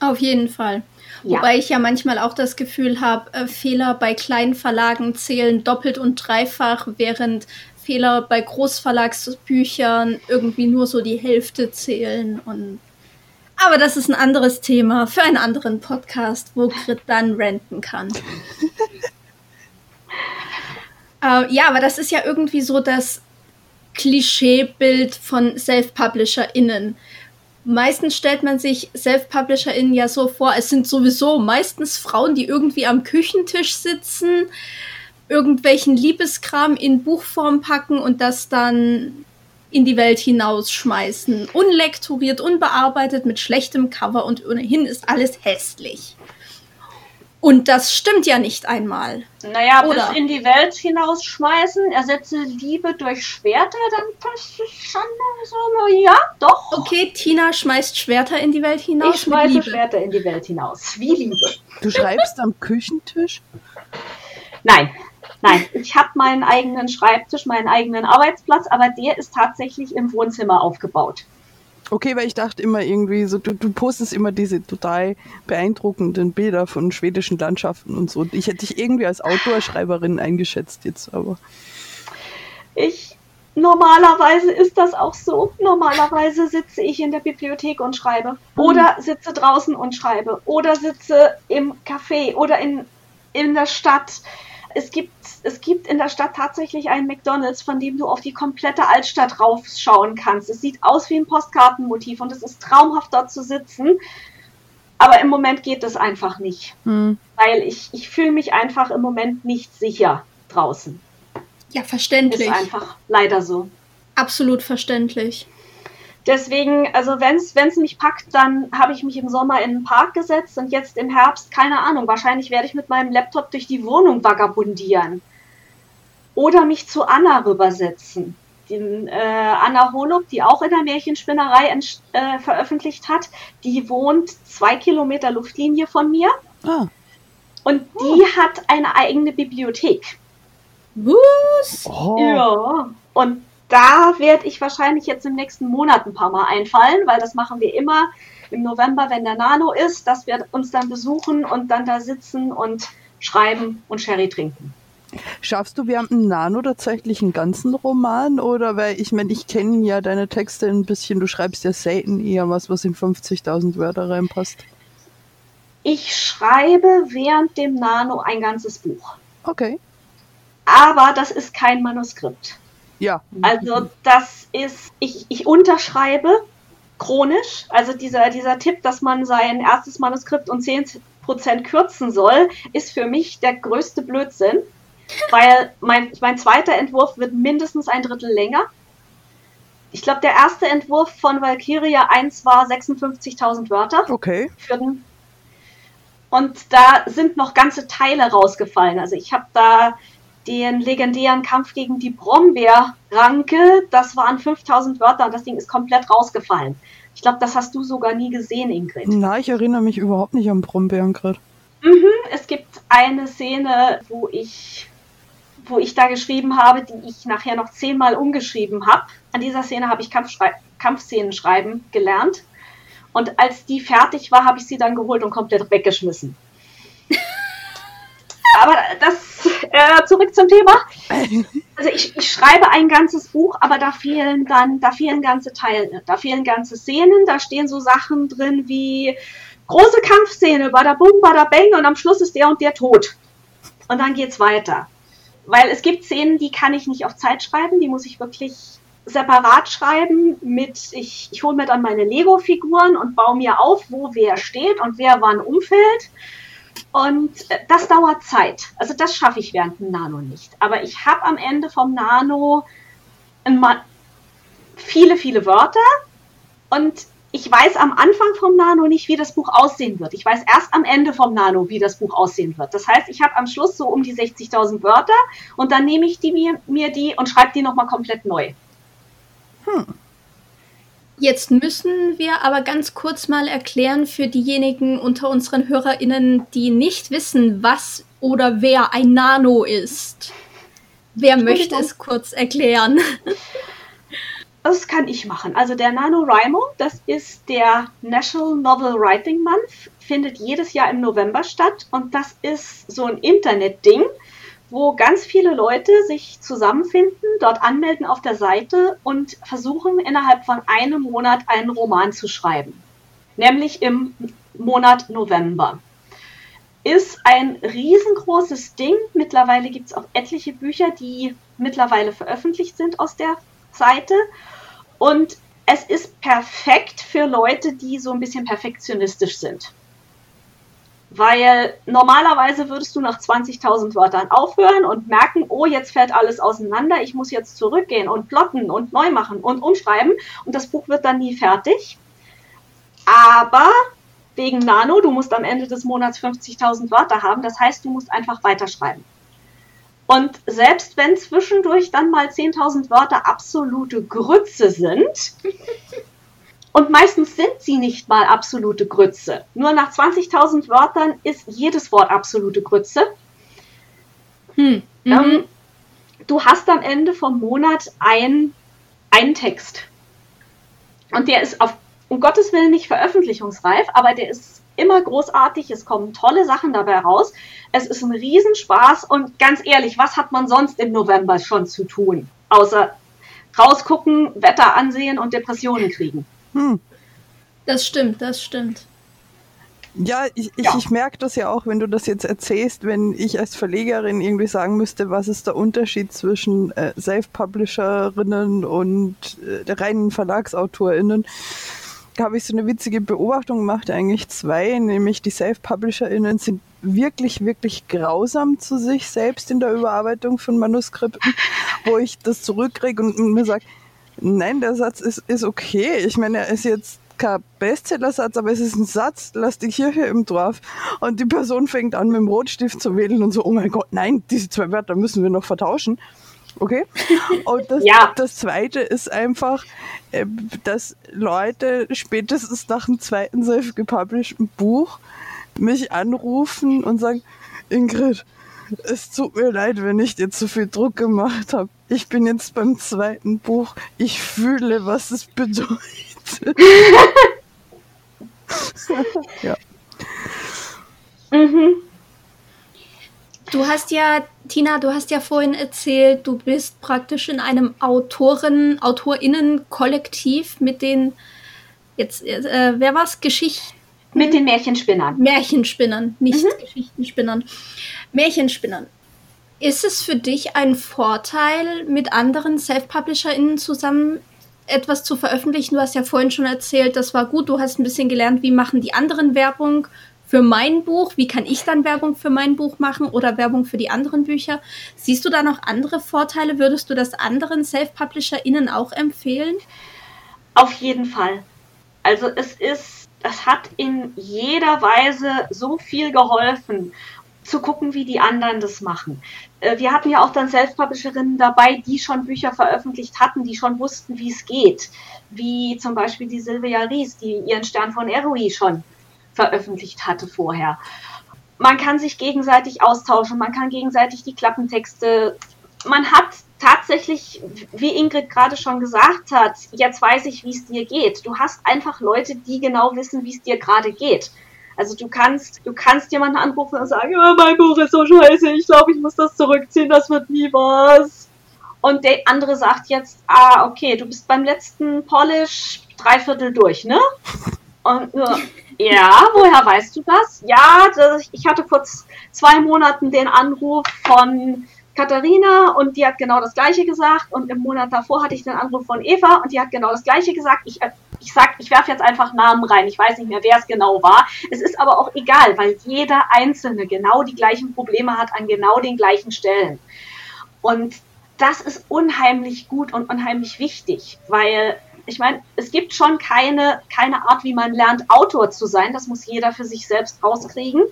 Auf jeden Fall. Ja. Wobei ich ja manchmal auch das Gefühl habe, äh, Fehler bei kleinen Verlagen zählen doppelt und dreifach, während Fehler bei Großverlagsbüchern irgendwie nur so die Hälfte zählen. Und aber das ist ein anderes Thema für einen anderen Podcast, wo Grit dann renten kann. <laughs> äh, ja, aber das ist ja irgendwie so das Klischeebild von Self-PublisherInnen meistens stellt man sich Self-PublisherInnen ja so vor, es sind sowieso meistens Frauen, die irgendwie am Küchentisch sitzen, irgendwelchen Liebeskram in Buchform packen und das dann in die Welt hinausschmeißen. Unlektoriert, unbearbeitet, mit schlechtem Cover und ohnehin ist alles hässlich. Und das stimmt ja nicht einmal. Naja, Oder? bis in die Welt hinausschmeißen, ersetze Liebe durch Schwerter, dann passt es schon so, ja, doch. Okay, Tina schmeißt Schwerter in die Welt hinaus. Ich schmeiße Schwerter in die Welt hinaus. Wie Liebe. Du schreibst am Küchentisch? Nein, nein. Ich habe meinen eigenen Schreibtisch, meinen eigenen Arbeitsplatz, aber der ist tatsächlich im Wohnzimmer aufgebaut. Okay, weil ich dachte immer irgendwie so, du, du postest immer diese total beeindruckenden Bilder von schwedischen Landschaften und so. Ich hätte dich irgendwie als Outdoor-Schreiberin eingeschätzt jetzt, aber. Ich, normalerweise ist das auch so. Normalerweise sitze ich in der Bibliothek und schreibe. Oder sitze draußen und schreibe. Oder sitze im Café oder in, in der Stadt es gibt, es gibt in der Stadt tatsächlich einen McDonalds, von dem du auf die komplette Altstadt raufschauen kannst. Es sieht aus wie ein Postkartenmotiv und es ist traumhaft dort zu sitzen. Aber im Moment geht es einfach nicht. Hm. Weil ich, ich fühle mich einfach im Moment nicht sicher draußen. Ja, verständlich. Ist einfach leider so. Absolut verständlich. Deswegen, also wenn es mich packt, dann habe ich mich im Sommer in den Park gesetzt und jetzt im Herbst, keine Ahnung, wahrscheinlich werde ich mit meinem Laptop durch die Wohnung vagabundieren. Oder mich zu Anna rübersetzen. Den, äh, Anna Holub, die auch in der Märchenspinnerei äh, veröffentlicht hat, die wohnt zwei Kilometer Luftlinie von mir. Ah. Und die oh. hat eine eigene Bibliothek. Was? Oh. Ja. Und da werde ich wahrscheinlich jetzt im nächsten Monat ein paar Mal einfallen, weil das machen wir immer im November, wenn der Nano ist, dass wir uns dann besuchen und dann da sitzen und schreiben und Sherry trinken. Schaffst du während dem Nano tatsächlich einen ganzen Roman? Oder weil ich meine, ich kenne ja deine Texte ein bisschen, du schreibst ja selten eher was, was in 50.000 Wörter reinpasst. Ich schreibe während dem Nano ein ganzes Buch. Okay. Aber das ist kein Manuskript. Ja. Also das ist, ich, ich unterschreibe chronisch, also dieser, dieser Tipp, dass man sein erstes Manuskript um 10% kürzen soll, ist für mich der größte Blödsinn, weil mein, mein zweiter Entwurf wird mindestens ein Drittel länger. Ich glaube, der erste Entwurf von Valkyria 1 war 56.000 Wörter. Okay. Den, und da sind noch ganze Teile rausgefallen. Also ich habe da den legendären Kampf gegen die Brombeerranke. Das waren 5000 Wörter und das Ding ist komplett rausgefallen. Ich glaube, das hast du sogar nie gesehen, Ingrid. Nein, ich erinnere mich überhaupt nicht an Brombeeren gerade. Mhm, es gibt eine Szene, wo ich, wo ich da geschrieben habe, die ich nachher noch zehnmal umgeschrieben habe. An dieser Szene habe ich Kampfschrei Kampfszenen schreiben gelernt. Und als die fertig war, habe ich sie dann geholt und komplett weggeschmissen. Aber das, äh, zurück zum Thema. <laughs> Also ich, ich schreibe ein ganzes Buch, aber da fehlen dann, da fehlen ganze Teile, da fehlen ganze Szenen, da stehen so Sachen drin wie große Kampfszene, bada bum, bada bang und am Schluss ist der und der tot. Und dann geht's weiter. Weil es gibt Szenen, die kann ich nicht auf Zeit schreiben, die muss ich wirklich separat schreiben mit, ich, ich hole mir dann meine Lego-Figuren und baue mir auf, wo wer steht und wer wann umfällt. Und äh, das dauert Zeit. Also das schaffe ich während dem Nano nicht. Aber ich habe am Ende vom Nano viele, viele Wörter und ich weiß am Anfang vom Nano nicht, wie das Buch aussehen wird. Ich weiß erst am Ende vom Nano, wie das Buch aussehen wird. Das heißt, ich habe am Schluss so um die 60.000 Wörter und dann nehme ich die mir, mir die und schreibe die nochmal komplett neu. Hm. Jetzt müssen wir aber ganz kurz mal erklären für diejenigen unter unseren HörerInnen, die nicht wissen, was oder wer ein Nano ist. Wer möchte es kurz erklären? <laughs> Das kann ich machen. Also der NaNoWriMo, das ist der National Novel Writing Month, findet jedes Jahr im November statt und das ist so ein Internetding, wo ganz viele Leute sich zusammenfinden, dort anmelden auf der Seite und versuchen innerhalb von einem Monat einen Roman zu schreiben. Nämlich im Monat November. Ist ein riesengroßes Ding. Mittlerweile gibt es auch etliche Bücher, die mittlerweile veröffentlicht sind aus der Seite. Und es ist perfekt für Leute, die so ein bisschen perfektionistisch sind. Weil normalerweise würdest du nach 20.000 Wörtern aufhören und merken, oh, jetzt fällt alles auseinander, ich muss jetzt zurückgehen und plotten und neu machen und umschreiben und das Buch wird dann nie fertig. Aber wegen Nano, du musst am Ende des Monats 50.000 Wörter haben. Das heißt, du musst einfach weiterschreiben. Und selbst wenn zwischendurch dann mal 10.000 Wörter absolute Grütze sind, <laughs> und meistens sind sie nicht mal absolute Grütze. Nur nach 20.000 Wörtern ist jedes Wort absolute Grütze. Hm. Mhm. Ähm, du hast am Ende vom Monat ein, einen Text. Und der ist auf, um Gottes Willen nicht veröffentlichungsreif, aber der ist immer großartig. Es kommen tolle Sachen dabei raus. Es ist ein Riesenspaß. Und ganz ehrlich, was hat man sonst im November schon zu tun? Außer rausgucken, Wetter ansehen und Depressionen kriegen. Hm. Das stimmt, das stimmt. Ja, ich, ich, ja. ich merke das ja auch, wenn du das jetzt erzählst, wenn ich als Verlegerin irgendwie sagen müsste, was ist der Unterschied zwischen äh, Self-Publisherinnen und äh, reinen VerlagsautorInnen. Da habe ich so eine witzige Beobachtung gemacht, eigentlich zwei, nämlich die Self-PublisherInnen sind wirklich, wirklich grausam zu sich selbst in der Überarbeitung von Manuskripten, wo ich das zurückkriege und mir sage, nein, der Satz ist, ist okay. Ich meine, er ist jetzt kein Bestsellersatz, aber es ist ein Satz, lass die Kirche im Dorf. Und die Person fängt an, mit dem Rotstift zu wählen und so, oh mein Gott, nein, diese zwei Wörter müssen wir noch vertauschen. Okay. Und das, <laughs> ja. das zweite ist einfach, äh, dass Leute spätestens nach dem zweiten self-gepublishten Buch mich anrufen und sagen, Ingrid, es tut mir leid, wenn ich dir zu viel Druck gemacht habe. Ich bin jetzt beim zweiten Buch. Ich fühle, was es bedeutet. <laughs> ja. Mhm. Du hast ja, Tina, du hast ja vorhin erzählt, du bist praktisch in einem Autoren, AutorInnen-Kollektiv mit den, jetzt, äh, wer war's? Geschichten? Mit den Märchenspinnern. Märchenspinnern, nicht mhm. Geschichtenspinnern. Märchenspinnern. Ist es für dich ein Vorteil, mit anderen Self-PublisherInnen zusammen etwas zu veröffentlichen? Du hast ja vorhin schon erzählt, das war gut. Du hast ein bisschen gelernt, wie machen die anderen Werbung für mein Buch? Wie kann ich dann Werbung für mein Buch machen oder Werbung für die anderen Bücher? Siehst du da noch andere Vorteile? Würdest du das anderen Self-PublisherInnen auch empfehlen? Auf jeden Fall. Also es ist, es hat in jeder Weise so viel geholfen zu gucken, wie die anderen das machen. Äh, wir hatten ja auch dann Self-Publisherinnen dabei, die schon Bücher veröffentlicht hatten, die schon wussten, wie es geht. Wie zum Beispiel die Silvia Ries, die ihren Stern von Eroi schon veröffentlicht hatte vorher. Man kann sich gegenseitig austauschen, man kann gegenseitig die Klappentexte, man hat tatsächlich, wie Ingrid gerade schon gesagt hat, jetzt weiß ich, wie es dir geht. Du hast einfach Leute, die genau wissen, wie es dir gerade geht. Also du kannst, du kannst jemanden anrufen und sagen, oh, mein Buch ist so scheiße, ich glaube, ich muss das zurückziehen, das wird nie was. Und der andere sagt jetzt, ah, okay, du bist beim letzten Polish dreiviertel durch, ne? Und nur, ja, woher weißt du das? Ja, das, ich hatte vor zwei Monaten den Anruf von Katharina und die hat genau das gleiche gesagt und im Monat davor hatte ich den Anruf von Eva und die hat genau das gleiche gesagt. Ich ich sag, ich werfe jetzt einfach Namen rein. Ich weiß nicht mehr, wer es genau war. Es ist aber auch egal, weil jeder Einzelne genau die gleichen Probleme hat an genau den gleichen Stellen. Und das ist unheimlich gut und unheimlich wichtig, weil ich meine, es gibt schon keine, keine Art, wie man lernt, Autor zu sein. Das muss jeder für sich selbst rauskriegen.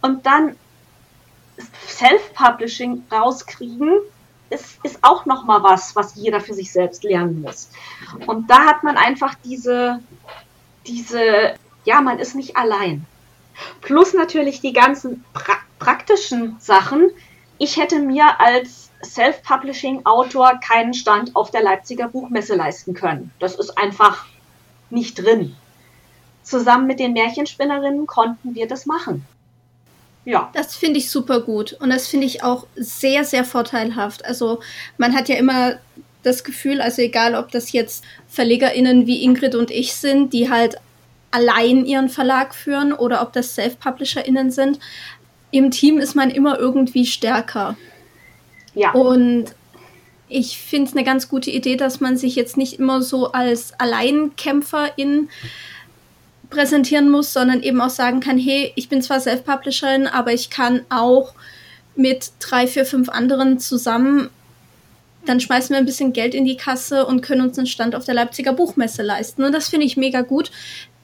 Und dann Self-Publishing rauskriegen, ist, ist auch noch mal was, was jeder für sich selbst lernen muss. Und da hat man einfach diese, diese, ja, man ist nicht allein. Plus natürlich die ganzen pra praktischen Sachen. Ich hätte mir als Self-Publishing-Autor keinen Stand auf der Leipziger Buchmesse leisten können. Das ist einfach nicht drin. Zusammen mit den Märchenspinnerinnen konnten wir das machen. Ja. Das finde ich super gut und das finde ich auch sehr, sehr vorteilhaft. Also man hat ja immer das Gefühl, also egal ob das jetzt VerlegerInnen wie Ingrid und ich sind, die halt allein ihren Verlag führen oder ob das Self-PublisherInnen sind, im Team ist man immer irgendwie stärker. Ja. Und ich finde es eine ganz gute Idee, dass man sich jetzt nicht immer so als Alleinkämpferin präsentieren muss, sondern eben auch sagen kann, hey, ich bin zwar Self-Publisherin, aber ich kann auch mit drei, vier, fünf anderen zusammen, dann schmeißen wir ein bisschen Geld in die Kasse und können uns einen Stand auf der Leipziger Buchmesse leisten. Und das finde ich mega gut.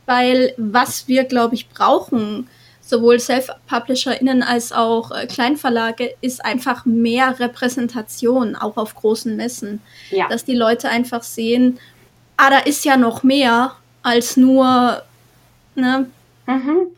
weil was wir, glaube ich, brauchen, sowohl Self-PublisherInnen als auch äh, Kleinverlage, ist einfach mehr Repräsentation, auch auf großen Messen. Ja. Dass die Leute einfach sehen, ah, da ist ja noch mehr als nur, ne? Mhm.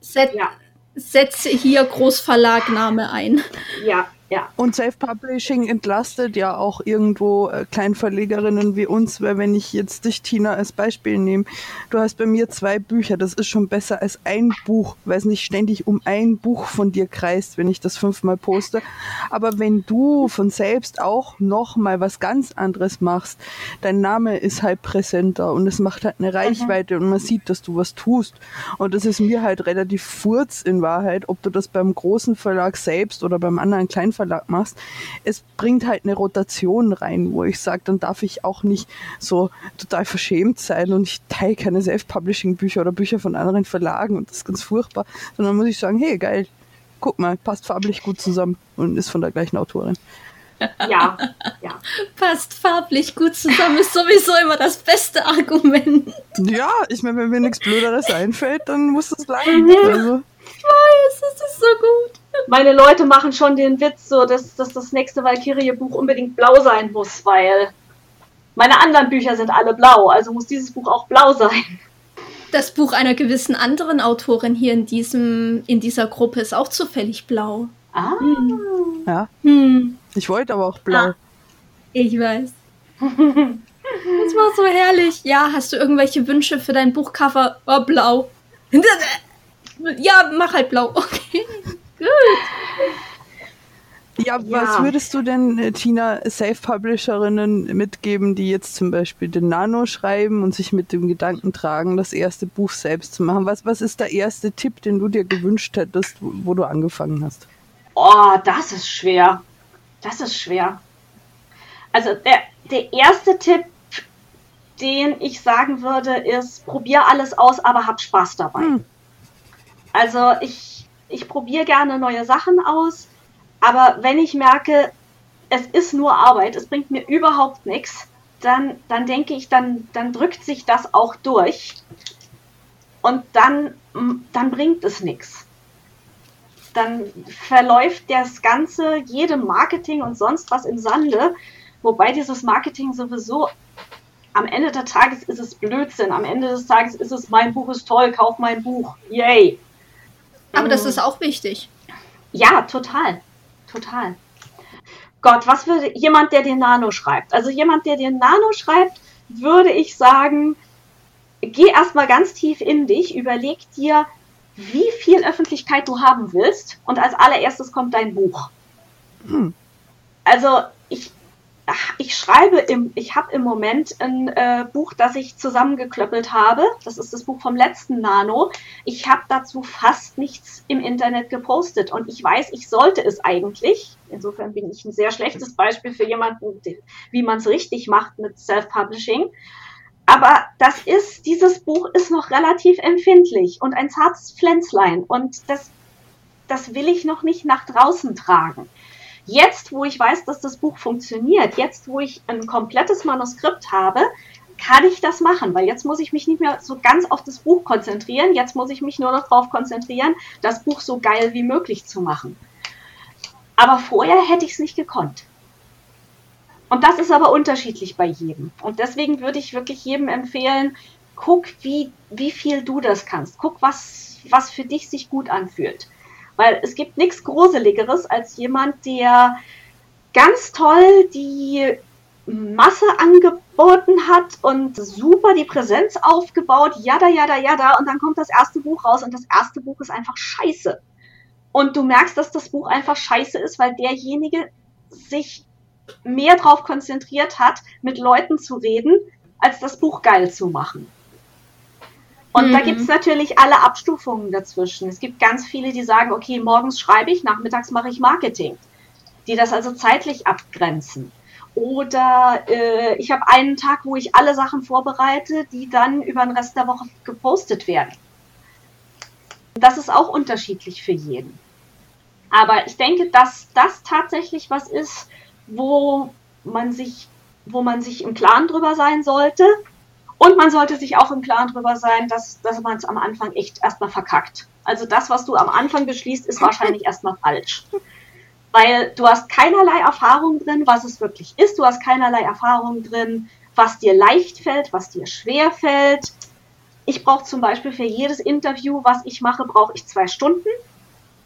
Set, ja. Setze hier Großverlagname ein. Ja, ja. Und Self-Publishing entlastet ja auch irgendwo äh, Kleinverlegerinnen wie uns, weil wenn ich jetzt dich, Tina, als Beispiel nehme, du hast bei mir zwei Bücher, das ist schon besser als ein Buch, weil es nicht ständig um ein Buch von dir kreist, wenn ich das fünfmal poste. Aber wenn du von selbst auch nochmal was ganz anderes machst, dein Name ist halt präsenter und es macht halt eine mhm. Reichweite mhm. und man sieht, dass du was tust. Und das ist mir halt relativ furz in Wahrheit, ob du das beim großen Verlag selbst oder beim anderen Kleinverlag Verlag machst, es bringt halt eine Rotation rein, wo ich sage, dann darf ich auch nicht so total verschämt sein und ich teile keine Self-Publishing-Bücher oder Bücher von anderen Verlagen und das ist ganz furchtbar, sondern muss ich sagen, hey, geil, guck mal, passt farblich gut zusammen und ist von der gleichen Autorin. Ja, ja. <laughs> Passt farblich gut zusammen, ist sowieso immer das beste Argument. Ja, ich meine, wenn mir nichts Blöderes einfällt, dann muss das bleiben. Mhm. Also. Ich weiß, es ist so gut meine Leute machen schon den Witz, so dass, dass das nächste Valkyrie-Buch unbedingt blau sein muss, weil meine anderen Bücher sind alle blau, also muss dieses Buch auch blau sein. Das Buch einer gewissen anderen Autorin hier in diesem in dieser Gruppe ist auch zufällig blau. Ah. Hm. Ja. Hm. Ich wollte aber auch blau. Ah. Ich weiß. das war so herrlich. Ja, hast du irgendwelche Wünsche für dein Buchcover? Oh, blau. <laughs> Ja, mach halt blau. Okay. Gut. Ja, ja, was würdest du denn, äh, Tina, Self-Publisherinnen mitgeben, die jetzt zum Beispiel den Nano schreiben und sich mit dem Gedanken tragen, das erste Buch selbst zu machen? Was, was ist der erste Tipp, den du dir gewünscht hättest, wo, wo du angefangen hast? Oh, das ist schwer. Das ist schwer. Also der, der erste Tipp, den ich sagen würde, ist, probier alles aus, aber hab Spaß dabei. Hm. Also ich ich probiere gerne neue Sachen aus, aber wenn ich merke, es ist nur Arbeit, es bringt mir überhaupt nichts, dann, dann denke ich, dann, dann drückt sich das auch durch und dann, dann bringt es nichts. Dann verläuft das Ganze, jedem Marketing und sonst was im Sande, wobei dieses Marketing sowieso am Ende des Tages ist es Blödsinn. Am Ende des Tages ist es, mein Buch ist toll, kauf mein Buch. Yay. Aber das ist auch wichtig. Ja, total. Total. Gott, was würde jemand, der den Nano schreibt? Also jemand, der den Nano schreibt, würde ich sagen, geh erstmal ganz tief in dich, überleg dir, wie viel Öffentlichkeit du haben willst und als allererstes kommt dein Buch. Hm. Also ich ich schreibe im, ich habe im Moment ein äh, Buch, das ich zusammengeklöppelt habe. Das ist das Buch vom letzten Nano. Ich habe dazu fast nichts im Internet gepostet und ich weiß, ich sollte es eigentlich. Insofern bin ich ein sehr schlechtes Beispiel für jemanden, wie man es richtig macht mit Self-Publishing. Aber das ist, dieses Buch ist noch relativ empfindlich und ein zartes Pflänzlein und das, das will ich noch nicht nach draußen tragen. Jetzt, wo ich weiß, dass das Buch funktioniert, jetzt, wo ich ein komplettes Manuskript habe, kann ich das machen, weil jetzt muss ich mich nicht mehr so ganz auf das Buch konzentrieren, jetzt muss ich mich nur noch darauf konzentrieren, das Buch so geil wie möglich zu machen. Aber vorher hätte ich es nicht gekonnt. Und das ist aber unterschiedlich bei jedem. Und deswegen würde ich wirklich jedem empfehlen, guck, wie, wie viel du das kannst. Guck, was, was für dich sich gut anfühlt. Weil es gibt nichts Gruseligeres als jemand, der ganz toll die Masse angeboten hat und super die Präsenz aufgebaut, jada, jada, jada, und dann kommt das erste Buch raus und das erste Buch ist einfach scheiße. Und du merkst, dass das Buch einfach scheiße ist, weil derjenige sich mehr darauf konzentriert hat, mit Leuten zu reden, als das Buch geil zu machen. Und mhm. da gibt es natürlich alle Abstufungen dazwischen. Es gibt ganz viele, die sagen, okay, morgens schreibe ich, nachmittags mache ich Marketing, die das also zeitlich abgrenzen. Oder äh, ich habe einen Tag, wo ich alle Sachen vorbereite, die dann über den Rest der Woche gepostet werden. Das ist auch unterschiedlich für jeden. Aber ich denke, dass das tatsächlich was ist, wo man sich, wo man sich im Klaren drüber sein sollte Und man sollte sich auch im Klaren darüber sein, dass, dass man es am Anfang echt erstmal verkackt. Also das, was du am Anfang beschließt, ist wahrscheinlich erstmal falsch. Weil du hast keinerlei Erfahrung drin, was es wirklich ist. Du hast keinerlei Erfahrung drin, was dir leicht fällt, was dir schwer fällt. Ich brauche zum Beispiel für jedes Interview, was ich mache, brauche ich zwei Stunden.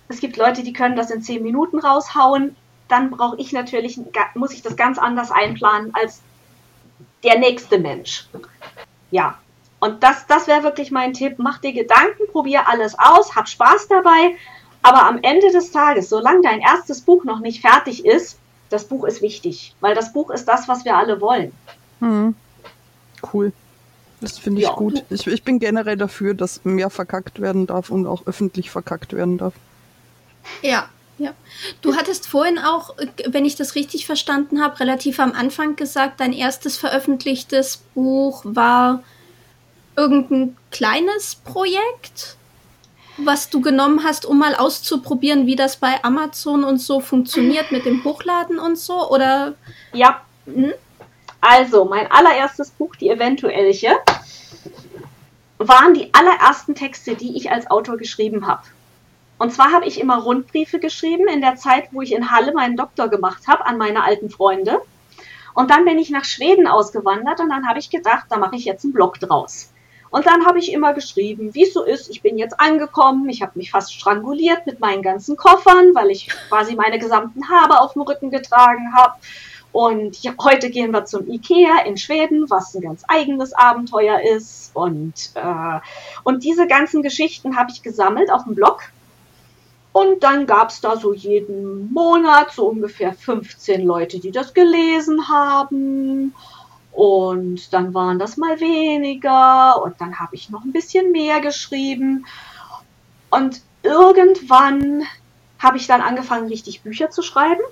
Es gibt Leute, die können das in zehn Minuten raushauen. Dann brauche ich natürlich, muss ich das ganz anders einplanen als der nächste Mensch. Ja, und das, das wäre wirklich mein Tipp. Mach dir Gedanken, probier alles aus, hab Spaß dabei. Aber am Ende des Tages, solange dein erstes Buch noch nicht fertig ist, das Buch ist wichtig, weil das Buch ist das, was wir alle wollen. Hm. Cool. Das finde ich ja. gut. Ich, ich bin generell dafür, dass mehr verkackt werden darf und auch öffentlich verkackt werden darf. Ja, ja. Du hattest vorhin auch, wenn ich das richtig verstanden habe, relativ am Anfang gesagt, dein erstes veröffentlichtes Buch war irgendein kleines Projekt, was du genommen hast, um mal auszuprobieren, wie das bei Amazon und so funktioniert mit dem Hochladen und so, oder? Ja. Hm? Also, mein allererstes Buch, Die Eventuellche, waren die allerersten Texte, die ich als Autor geschrieben habe. Und zwar habe ich immer Rundbriefe geschrieben in der Zeit, wo ich in Halle meinen Doktor gemacht habe an meine alten Freunde. Und dann bin ich nach Schweden ausgewandert und dann habe ich gedacht, da mache ich jetzt einen Blog draus. Und dann habe ich immer geschrieben, wie es so ist. Ich bin jetzt angekommen. Ich habe mich fast stranguliert mit meinen ganzen Koffern, weil ich quasi meine gesamten Habe auf dem Rücken getragen habe. Und ja, heute gehen wir zum Ikea in Schweden, was ein ganz eigenes Abenteuer ist. Und, äh, und diese ganzen Geschichten habe ich gesammelt auf dem Blog. Und dann gab es da so jeden Monat so ungefähr 15 Leute, die das gelesen haben. Und dann waren das mal weniger. Und dann habe ich noch ein bisschen mehr geschrieben. Und irgendwann habe ich dann angefangen, richtig Bücher zu schreiben.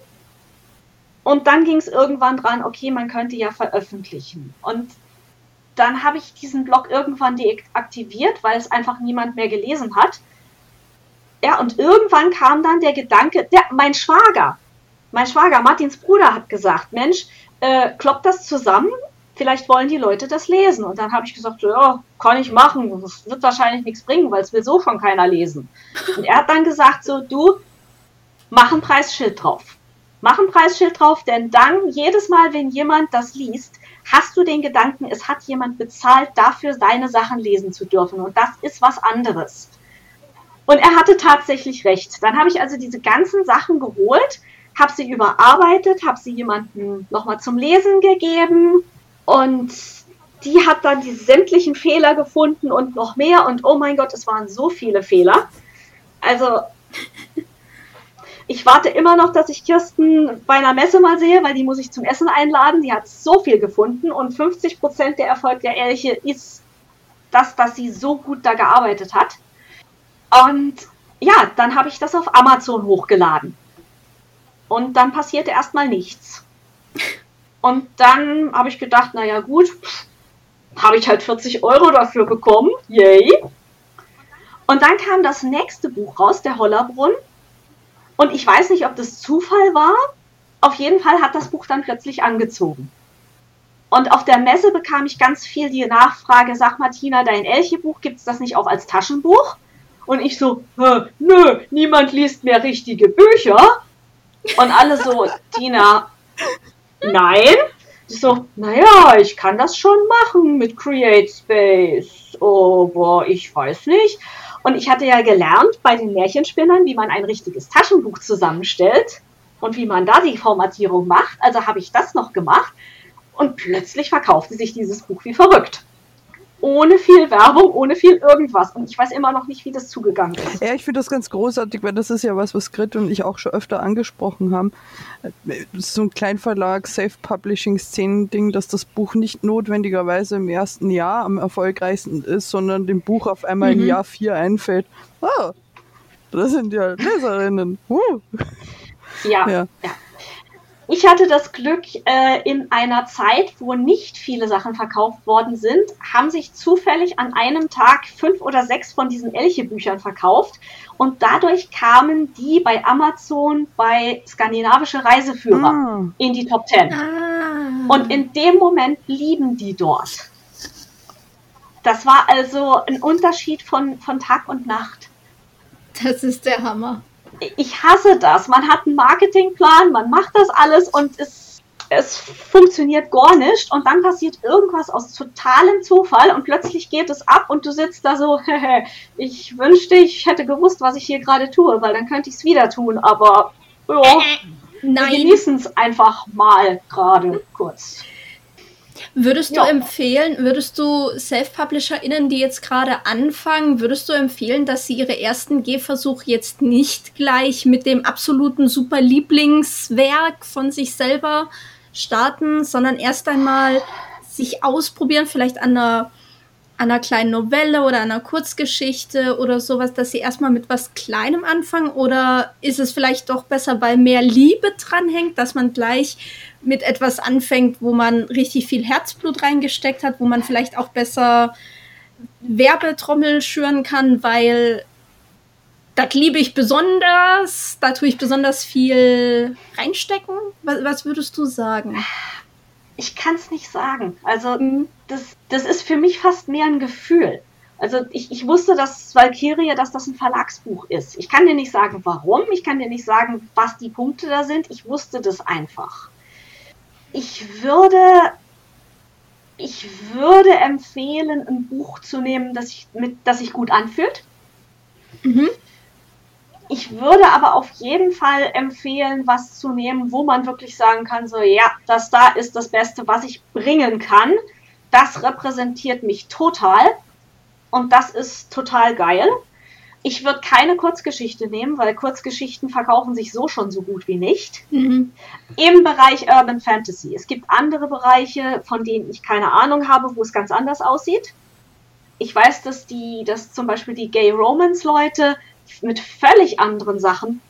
Und dann ging es irgendwann dran, okay, man könnte ja veröffentlichen. Und dann habe ich diesen Blog irgendwann deaktiviert, weil es einfach niemand mehr gelesen hat. Ja, und irgendwann kam dann der Gedanke, der, mein Schwager, mein Schwager, Martins Bruder, hat gesagt, Mensch, äh, kloppt das zusammen? Vielleicht wollen die Leute das lesen. Und dann habe ich gesagt, ja, kann ich machen. Das wird wahrscheinlich nichts bringen, weil es will so schon keiner lesen. Und er hat dann gesagt, so, du, mach ein Preisschild drauf Mach ein Preisschild drauf, denn dann jedes Mal, wenn jemand das liest, hast du den Gedanken, es hat jemand bezahlt dafür, seine Sachen lesen zu dürfen. Und das ist was anderes. Und er hatte tatsächlich recht. Dann habe ich also diese ganzen Sachen geholt, habe sie überarbeitet, habe sie jemandem nochmal zum Lesen gegeben und die hat dann die sämtlichen Fehler gefunden und noch mehr und oh mein Gott, es waren so viele Fehler. Also ich warte immer noch, dass ich Kirsten bei einer Messe mal sehe, weil die muss ich zum Essen einladen. Die hat so viel gefunden und 50 Prozent der Erfolg der Elche ist das, dass sie so gut da gearbeitet hat. Und ja, dann habe ich das auf Amazon hochgeladen. Und dann passierte erstmal nichts. Und dann habe ich gedacht, naja gut, habe ich halt 40 Euro dafür bekommen. Yay. Und dann kam das nächste Buch raus, der Hollerbrunn. Und ich weiß nicht, ob das Zufall war. Auf jeden Fall hat das Buch dann plötzlich angezogen. Und auf der Messe bekam ich ganz viel die Nachfrage, sag Martina, dein Elche-Buch, gibt es das nicht auch als Taschenbuch? Und ich so, nö, niemand liest mehr richtige Bücher. Und alle so, <laughs> Tina, nein. Ich so, naja, ich kann das schon machen mit Create Space. Oh, boah, ich weiß nicht. Und ich hatte ja gelernt bei den Märchenspinnern, wie man ein richtiges Taschenbuch zusammenstellt und wie man da die Formatierung macht. Also habe ich das noch gemacht und plötzlich verkaufte sich dieses Buch wie verrückt ohne viel Werbung, ohne viel irgendwas. Und ich weiß immer noch nicht, wie das zugegangen ist. Ja, ich finde das ganz großartig, weil das ist ja was, was Grit und ich auch schon öfter angesprochen haben. So ein Kleinverlag, Self-Publishing-Szenen-Ding, dass das Buch nicht notwendigerweise im ersten Jahr am erfolgreichsten ist, sondern dem Buch auf einmal mhm. im Jahr vier einfällt. Oh, das sind ja Leserinnen. Uh. Ja, ja. ja. Ich hatte das Glück, äh, in einer Zeit, wo nicht viele Sachen verkauft worden sind, haben sich zufällig an einem Tag fünf oder sechs von diesen Elche-Büchern verkauft. Und dadurch kamen die bei Amazon bei skandinavische Reiseführer ah. in die Top Ten. Ah. Und in dem Moment blieben die dort. Das war also ein Unterschied von, von Tag und Nacht. Das ist der Hammer. Ich hasse das. Man hat einen Marketingplan, man macht das alles und es, es funktioniert gar nicht. Und dann passiert irgendwas aus totalem Zufall und plötzlich geht es ab und du sitzt da so, <laughs> ich wünschte, ich hätte gewusst, was ich hier gerade tue, weil dann könnte ich es wieder tun. Aber ja, Nein. wir genießen es einfach mal gerade kurz. Würdest du ja. empfehlen, würdest du Self-PublisherInnen, die jetzt gerade anfangen, würdest du empfehlen, dass sie ihre ersten Gehversuche jetzt nicht gleich mit dem absoluten super Lieblingswerk von sich selber starten, sondern erst einmal sich ausprobieren, vielleicht an einer einer kleinen Novelle oder einer Kurzgeschichte oder sowas, dass sie erstmal mit was Kleinem anfangen? Oder ist es vielleicht doch besser, weil mehr Liebe dranhängt, dass man gleich mit etwas anfängt, wo man richtig viel Herzblut reingesteckt hat, wo man vielleicht auch besser Werbetrommel schüren kann, weil das liebe ich besonders, da tue ich besonders viel reinstecken? Was, was würdest du sagen? Ich kann es nicht sagen. Also mhm. das, das ist für mich fast mehr ein Gefühl. Also ich, ich wusste, dass Valkyria, dass das ein Verlagsbuch ist. Ich kann dir nicht sagen, warum. Ich kann dir nicht sagen, was die Punkte da sind. Ich wusste das einfach. Ich würde, ich würde empfehlen, ein Buch zu nehmen, das sich, mit, das sich gut anfühlt. Mhm. Ich würde aber auf jeden Fall empfehlen, was zu nehmen, wo man wirklich sagen kann, so ja, das da ist das Beste, was ich bringen kann. Das repräsentiert mich total und das ist total geil. Ich würde keine Kurzgeschichte nehmen, weil Kurzgeschichten verkaufen sich so schon so gut wie nicht. Mhm. Im Bereich Urban Fantasy. Es gibt andere Bereiche, von denen ich keine Ahnung habe, wo es ganz anders aussieht. Ich weiß, dass die, dass zum Beispiel die Gay Romance Leute mit völlig anderen Sachen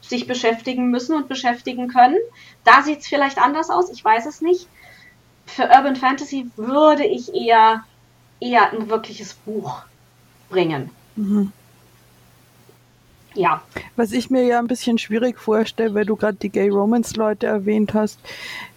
sich beschäftigen müssen und beschäftigen können. Da sieht es vielleicht anders aus, ich weiß es nicht. Für Urban Fantasy würde ich eher, eher ein wirkliches Buch bringen. Mhm. Ja. Was ich mir ja ein bisschen schwierig vorstelle, weil du gerade die Gay Romance Leute erwähnt hast,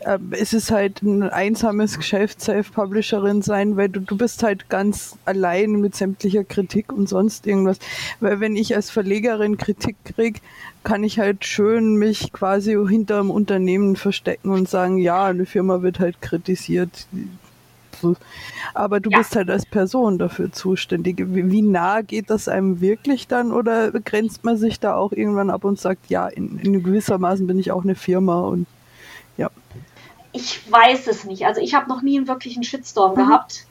äh, ist es halt ein einsames Geschäft, Self-Publisherin sein, weil du, du bist halt ganz allein mit sämtlicher Kritik und sonst irgendwas. Weil wenn ich als Verlegerin Kritik krieg, kann ich halt schön mich quasi hinter einem Unternehmen verstecken und sagen, ja, eine Firma wird halt kritisiert so. Aber du ja. bist halt als Person dafür zuständig. Wie, wie, nah geht das einem wirklich dann oder grenzt man sich da auch irgendwann ab und sagt, ja, in, in gewissermaßen bin ich auch eine Firma und ja. Ich weiß es nicht. Also ich habe noch nie einen wirklichen Shitstorm mhm. gehabt.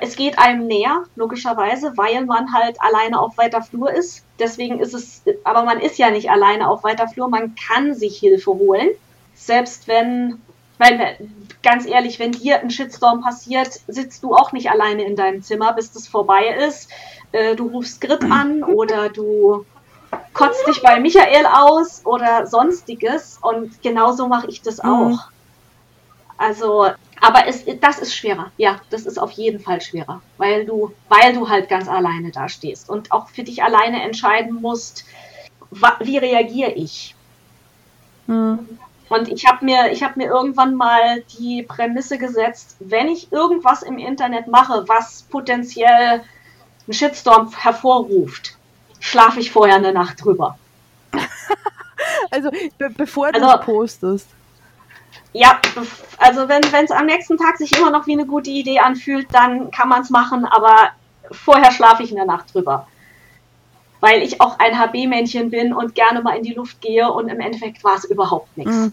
Es geht einem näher, logischerweise, weil man halt alleine auf weiter Flur ist. Deswegen ist es, aber man ist ja nicht alleine auf weiter Flur, man kann sich Hilfe holen. Selbst wenn meine, ganz ehrlich, wenn dir ein Shitstorm passiert, sitzt du auch nicht alleine in deinem Zimmer, bis das vorbei ist. Äh, du rufst Grit <laughs> an oder du kotzt dich bei Michael aus oder sonstiges. Und genauso mache ich das mhm. auch. Mhm. Also, aber es, das ist schwerer. Ja, das ist auf jeden Fall schwerer, weil du, weil du halt ganz alleine da stehst und auch für dich alleine entscheiden musst, wie reagiere ich. Mhm. Und ich habe mir, ich mir irgendwann mal die Prämisse gesetzt, wenn ich irgendwas im Internet mache, was potenziell einen Shitstorm hervorruft, schlafe ich vorher eine Nacht drüber. <laughs> also be bevor du also, postest. Ja, also wenn es am nächsten Tag sich immer noch wie eine gute Idee anfühlt, dann kann man es machen, aber vorher schlafe ich in der Nacht drüber weil ich auch ein HB-Männchen bin und gerne mal in die Luft gehe und im Endeffekt war es überhaupt nichts. Mhm.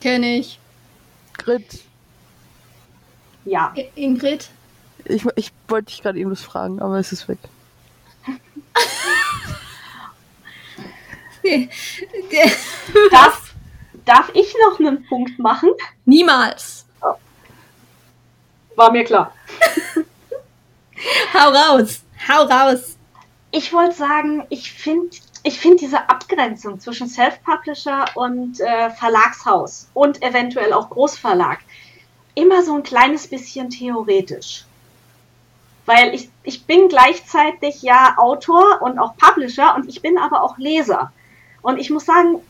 Kenne ich. Grit. Ja. Ingrid? Ich, ich wollte dich gerade irgendwas fragen, aber es ist weg. <laughs> darf, darf ich noch einen Punkt machen? Niemals. War mir klar. <laughs> Hau raus. Hau raus ich wollte sagen, ich finde ich finde diese Abgrenzung zwischen Self-Publisher und äh, Verlagshaus und eventuell auch Großverlag immer so ein kleines bisschen theoretisch. Weil ich, ich bin gleichzeitig ja Autor und auch Publisher und ich bin aber auch Leser. Und ich muss sagen,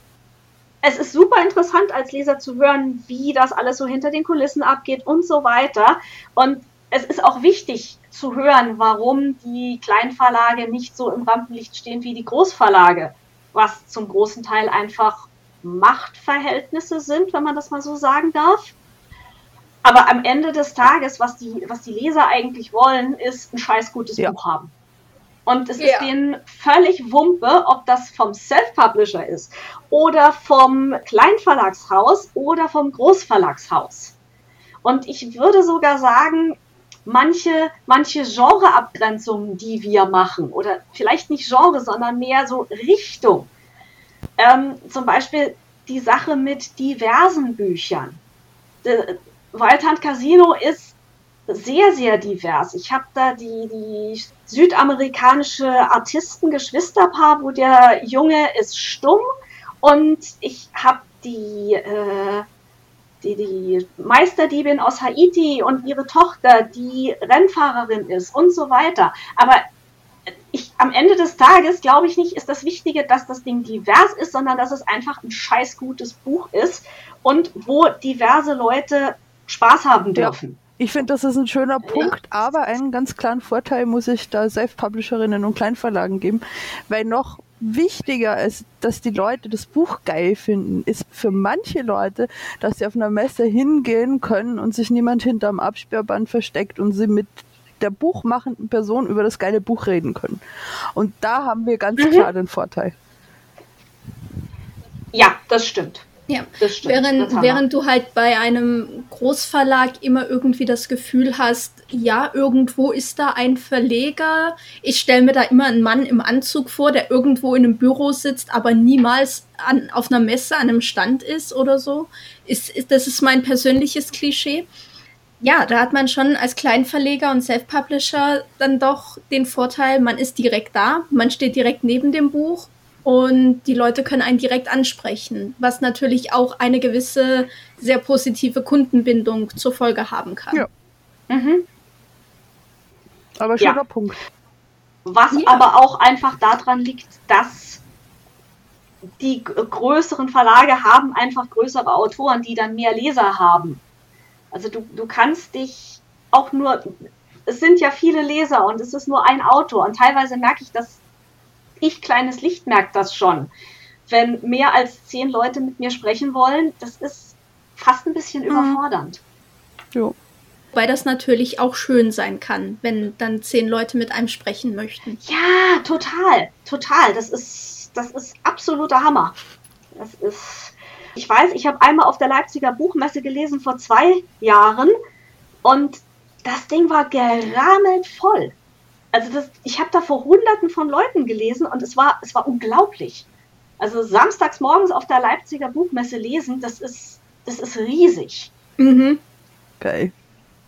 es ist super interessant als Leser zu hören, wie das alles so hinter den Kulissen abgeht und so weiter. Und es ist auch wichtig zu hören, warum die Kleinverlage nicht so im Rampenlicht stehen wie die Großverlage, was zum großen Teil einfach Machtverhältnisse sind, wenn man das mal so sagen darf. Aber am Ende des Tages, was die, was die Leser eigentlich wollen, ist ein scheiß gutes ja. Buch haben. Und es ja. ist denen völlig Wumpe, ob das vom Self-Publisher ist oder vom Kleinverlagshaus oder vom Großverlagshaus. Und ich würde sogar sagen, manche, manche Genreabgrenzungen, die wir machen, oder vielleicht nicht Genre, sondern mehr so Richtung. Ähm, zum Beispiel die Sache mit diversen Büchern. Wildhand Casino ist sehr, sehr divers. Ich habe da die, die südamerikanische Artisten-Geschwisterpaar, wo der Junge ist stumm und ich habe die, äh, die, die Meisterdiebin aus Haiti und ihre Tochter, die Rennfahrerin ist und so weiter. Aber ich, am Ende des Tages glaube ich nicht, ist das Wichtige, dass das Ding divers ist, sondern dass es einfach ein scheiß gutes Buch ist und wo diverse Leute Spaß haben dürfen. Ich finde, das ist ein schöner Punkt, aber einen ganz klaren Vorteil muss ich da Self-Publisherinnen und Kleinverlagen geben, weil noch wichtiger ist, dass die Leute das Buch geil finden, ist für manche Leute, dass sie auf einer Messe hingehen können und sich niemand hinterm Absperrband versteckt und sie mit der buchmachenden Person über das geile Buch reden können. Und da haben wir ganz mhm. klar den Vorteil. Ja, das stimmt. Ja, während, während du halt bei einem Großverlag immer irgendwie das Gefühl hast, ja, irgendwo ist da ein Verleger. Ich stelle mir da immer einen Mann im Anzug vor, der irgendwo in einem Büro sitzt, aber niemals an, auf einer Messe an einem Stand ist oder so. Ist, ist, das ist mein persönliches Klischee. Ja, da hat man schon als Kleinverleger und Self-Publisher dann doch den Vorteil, man ist direkt da, man steht direkt neben dem Buch und die Leute können einen direkt ansprechen, was natürlich auch eine gewisse sehr positive Kundenbindung zur Folge haben kann. Ja. Mhm. Aber schöner ja. Punkt. Was ja. aber auch einfach daran liegt, dass die größeren Verlage haben einfach größere Autoren, die dann mehr Leser haben. Also du, du kannst dich auch nur, es sind ja viele Leser und es ist nur ein Autor und teilweise merke ich, dass ich kleines Licht merke das schon. Wenn mehr als zehn Leute mit mir sprechen wollen, das ist fast ein bisschen mhm. überfordernd. Jo. Weil das natürlich auch schön sein kann, wenn dann zehn Leute mit einem sprechen möchten. Ja, total, total. Das ist, das ist absoluter Hammer. Das ist, ich weiß, ich habe einmal auf der Leipziger Buchmesse gelesen vor zwei Jahren und das Ding war gerammelt voll. Also das, ich habe da vor Hunderten von Leuten gelesen und es war, es war unglaublich. Also samstags morgens auf der Leipziger Buchmesse lesen, das ist, das ist riesig. Mhm. Geil.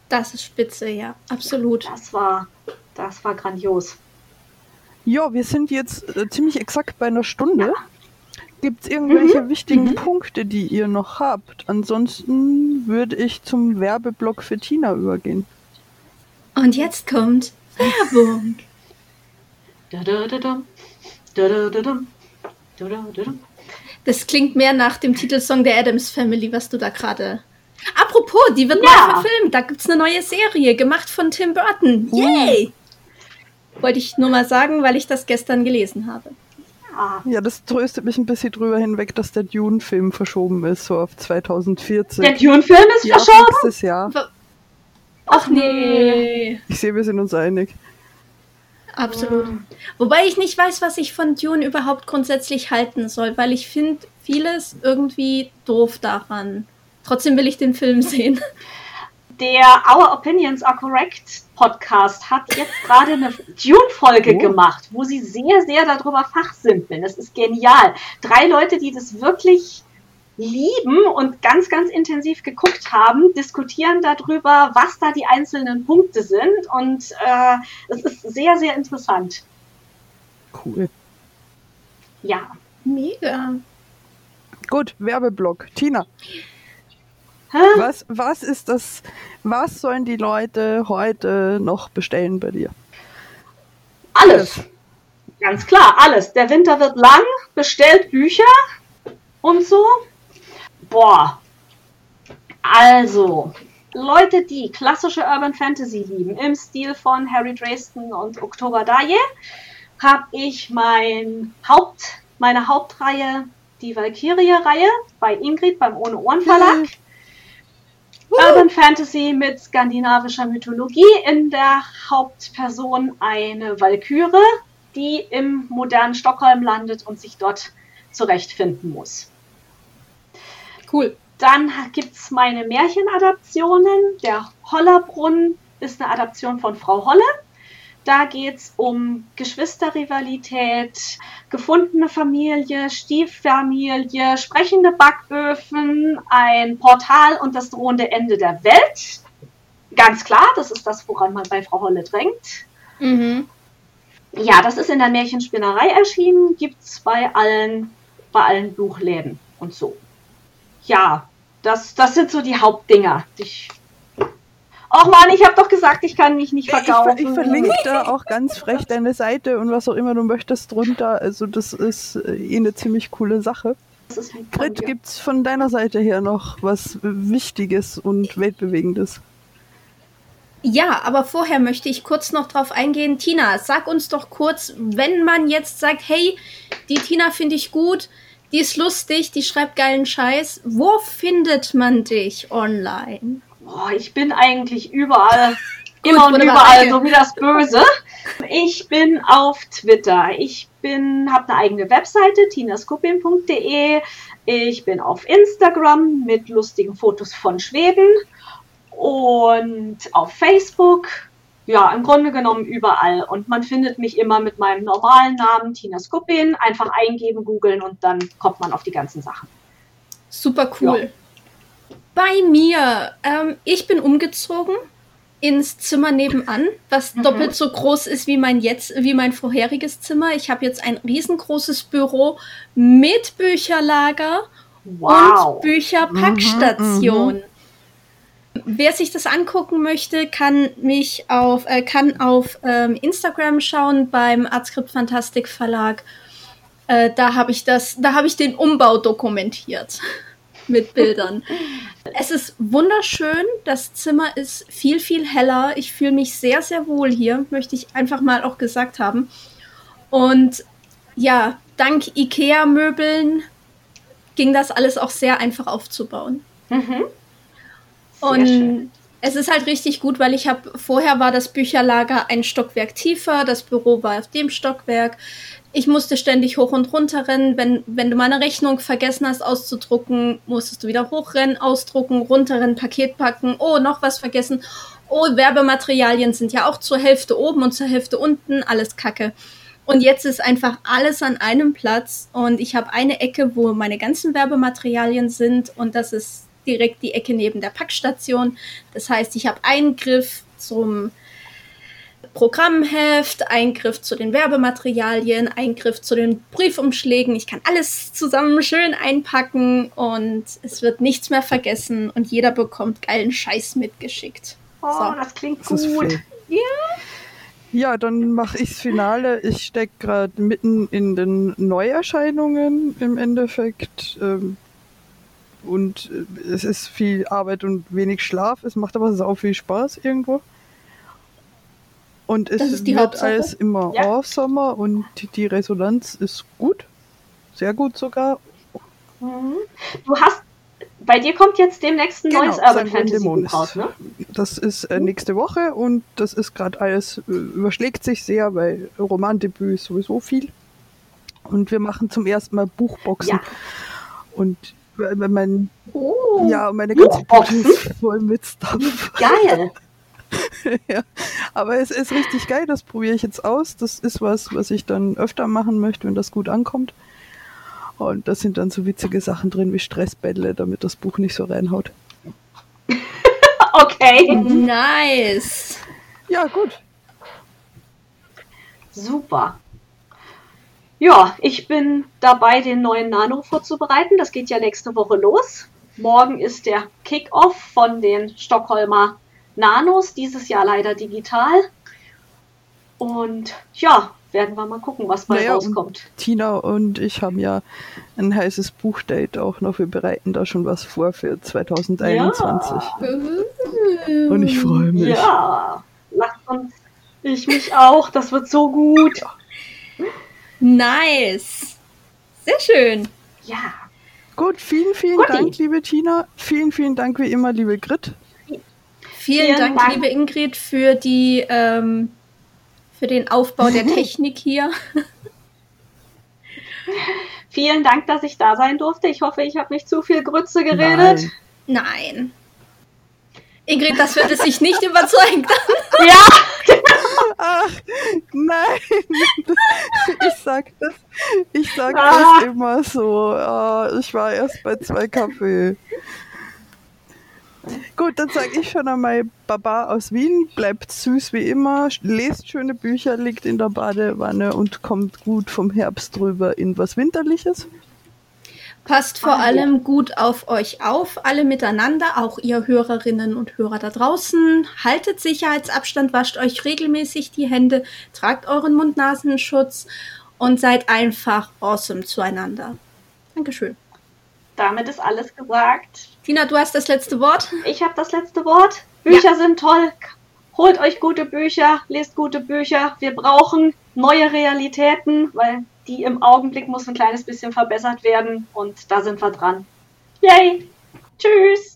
Das ist spitze, ja, absolut. Das war, das war grandios. Ja, wir sind jetzt äh, ziemlich exakt bei einer Stunde. Ja. Gibt es irgendwelche mhm. wichtigen mhm. Punkte, die ihr noch habt? Ansonsten würde ich zum Werbeblock für Tina übergehen. Und jetzt kommt Werbung. Das klingt mehr nach dem Titelsong der Adams Family, was du da gerade. Apropos, die wird ja. mal verfilmt. Da gibt es eine neue Serie, gemacht von Tim Burton. Yay! Uh. Wollte ich nur mal sagen, weil ich das gestern gelesen habe. Ja, das tröstet mich ein bisschen drüber hinweg, dass der Dune-Film verschoben ist, so auf 2014. Der Dune-Film ist ja, verschoben? Nächstes Jahr. Ach nee. Ich sehe, wir sind uns einig. Absolut. Oh. Wobei ich nicht weiß, was ich von Dune überhaupt grundsätzlich halten soll, weil ich finde vieles irgendwie doof daran. Trotzdem will ich den Film sehen. Der Our Opinions Are Correct Podcast hat jetzt gerade eine Dune-Folge oh. gemacht, wo sie sehr, sehr darüber fachsimpeln. Das ist genial. Drei Leute, die das wirklich lieben und ganz, ganz intensiv geguckt haben, diskutieren darüber, was da die einzelnen Punkte sind. Und äh, es ist sehr, sehr interessant. Cool. Ja. Mega. Gut, Werbeblock. Tina. Hä? Was, was ist das, was sollen die Leute heute noch bestellen bei dir? Alles. Ganz klar, alles. Der Winter wird lang, bestellt Bücher und so. Boah. Also, Leute, die klassische Urban Fantasy lieben, im Stil von Harry Dresden und Oktober Daye, habe ich mein Haupt, meine Hauptreihe, die Valkyrie-Reihe, bei Ingrid beim Ohne Ohren Verlag. Mhm. Urban Fantasy mit skandinavischer Mythologie. In der Hauptperson eine Valkyrie, die im modernen Stockholm landet und sich dort zurechtfinden muss. Cool. Dann gibt es meine Märchenadaptionen. Der Hollerbrunnen ist eine Adaption von Frau Holle. Da geht es um Geschwisterrivalität, gefundene Familie, Stieffamilie, sprechende Backöfen, ein Portal und das drohende Ende der Welt. Ganz klar, das ist das, woran man bei Frau Holle drängt. Mhm. Ja, das ist in der Märchenspinnerei erschienen, gibt es bei allen, bei allen Buchläden und so. Ja, das, das sind so die Hauptdinger. Ich Ach man, ich habe doch gesagt, ich kann mich nicht verkaufen. Ich, ich verlinke da auch ganz frech deine Seite und was auch immer du möchtest drunter. Also das ist äh, eh eine ziemlich coole Sache. Grit, gibt es von deiner Seite her noch was Wichtiges und Weltbewegendes? Ja, aber vorher möchte ich kurz noch drauf eingehen. Tina, sag uns doch kurz, wenn man jetzt sagt, hey, die Tina finde ich gut, die ist lustig, die schreibt geilen Scheiß, wo findet man dich online? Boah, ich bin eigentlich überall, <laughs> immer und überall, so wie das Böse. Ich bin auf Twitter. Ich bin, habe eine eigene Webseite, tinaskupin.de. Ich bin auf Instagram mit lustigen Fotos von Schweden und auf Facebook. Ja, im Grunde genommen überall. Und man findet mich immer mit meinem normalen Namen, Tina Skupin. Einfach eingeben, googeln und dann kommt man auf die ganzen Sachen. Super cool. Ja. Bei mir, ähm, ich bin umgezogen ins Zimmer nebenan, was mhm. doppelt so groß ist wie mein jetzt, wie mein vorheriges Zimmer. Ich habe jetzt ein riesengroßes Büro mit Bücherlager wow. und Bücherpackstation. Mhm, mhm, Wer sich das angucken möchte, kann mich auf, äh, kann auf ähm, Instagram schauen beim Artskript Fantastik Verlag. Äh, da habe ich das, da habe ich den Umbau dokumentiert <laughs> mit Bildern. es ist wunderschön. Das Zimmer ist viel, viel heller. Ich fühle mich sehr, sehr wohl hier, möchte ich einfach mal auch gesagt haben. Und ja, dank IKEA-Möbeln ging das alles auch sehr einfach aufzubauen. Mhm. Und es ist halt richtig gut, weil ich habe vorher war das Bücherlager ein Stockwerk tiefer, das Büro war auf dem Stockwerk ich musste ständig hoch und runter rennen. Wenn, wenn du mal eine Rechnung vergessen hast auszudrucken, musstest du wieder hochrennen, ausdrucken, runterrennen, Paket packen. Oh, noch was vergessen. Oh, Werbematerialien sind ja auch zur Hälfte oben und zur Hälfte unten. Alles Kacke. Und jetzt ist einfach alles an einem Platz und ich habe eine Ecke, wo meine ganzen Werbematerialien sind und das ist direkt die Ecke neben der Packstation. Das heißt, ich habe einen Griff zum Programmheft, Eingriff zu den Werbematerialien, Eingriff zu den Briefumschlägen. Ich kann alles zusammen schön einpacken und es wird nichts mehr vergessen und jeder bekommt geilen Scheiß mitgeschickt. Oh, so. das klingt das gut. Ja. Ja, dann mache ich das Finale. Ich stecke gerade mitten in den Neuerscheinungen im Endeffekt. Ähm, und äh, es ist viel Arbeit und wenig Schlaf. Es macht aber auch viel Spaß irgendwo. Und es wird Hauptsache. alles immer ja. Off-Sommer und die Resonanz ist gut. Sehr gut sogar. Mhm. Du hast, bei dir kommt jetzt demnächst ein genau, neues Urban Fantasy raus, ne? Das ist äh, nächste Woche und das ist gerade alles, äh, überschlägt sich sehr, weil Romandebüt ist sowieso viel. Und wir machen zum ersten Mal Buchboxen. Ja. Und mein, oh, ja, meine ganze Buchboxen ist voll mit Stuff. Geil! <laughs> ja, aber es ist richtig geil, das probiere ich jetzt aus. Das ist was, was ich dann öfter machen möchte, wenn das gut ankommt. Und da sind dann so witzige Sachen drin wie Stressbälle, damit das Buch nicht so reinhaut. <laughs> okay. Nice. Ja, gut. Super. Ja, ich bin dabei, den neuen Nano vorzubereiten. Das geht ja nächste Woche los. Morgen ist der Kick-Off von den Stockholmer Nanos, dieses Jahr leider digital. Und ja, werden wir mal gucken, was mal naja, rauskommt. Und Tina und ich haben ja ein heißes Buchdate auch noch. Wir bereiten da schon was vor für 2021. Ja. Und ich freue mich. Ja, lasst uns. Ich mich auch. Das wird so gut. Nice. Sehr schön. Ja. Gut, vielen, vielen Guti. Dank, liebe Tina. Vielen, vielen Dank wie immer, liebe Grit. Vielen, vielen Dank, Dank, liebe Ingrid, für die ähm, für den Aufbau der <laughs> Technik hier. Vielen Dank, dass ich da sein durfte. Ich hoffe, ich habe nicht zu viel Grütze geredet. Nein. Nein. Ingrid, das wird es sich nicht <laughs> überzeugen. ja. <laughs> Ach, nein. ich sag das, ich sag ah. das immer so. Oh, ich war erst bei zwei Kaffee. Gut, dann sage ich schon einmal Baba aus Wien. Bleibt süß wie immer, lest schöne Bücher, liegt in der Badewanne und kommt gut vom Herbst drüber in was Winterliches. Passt vor allem gut auf euch auf, alle miteinander, auch ihr Hörerinnen und Hörer da draußen. Haltet Sicherheitsabstand, wascht euch regelmäßig die Hände, tragt euren Mund-Nasenschutz und seid einfach awesome zueinander. Dankeschön. Damit ist alles gesagt. Tina, du hast das letzte Wort. Ich habe das letzte Wort. Bücher ja. sind toll. Holt euch gute Bücher, lest gute Bücher. Wir brauchen neue Realitäten, weil die im Augenblick muss ein kleines bisschen verbessert werden und da sind wir dran. Yay! Tschüss!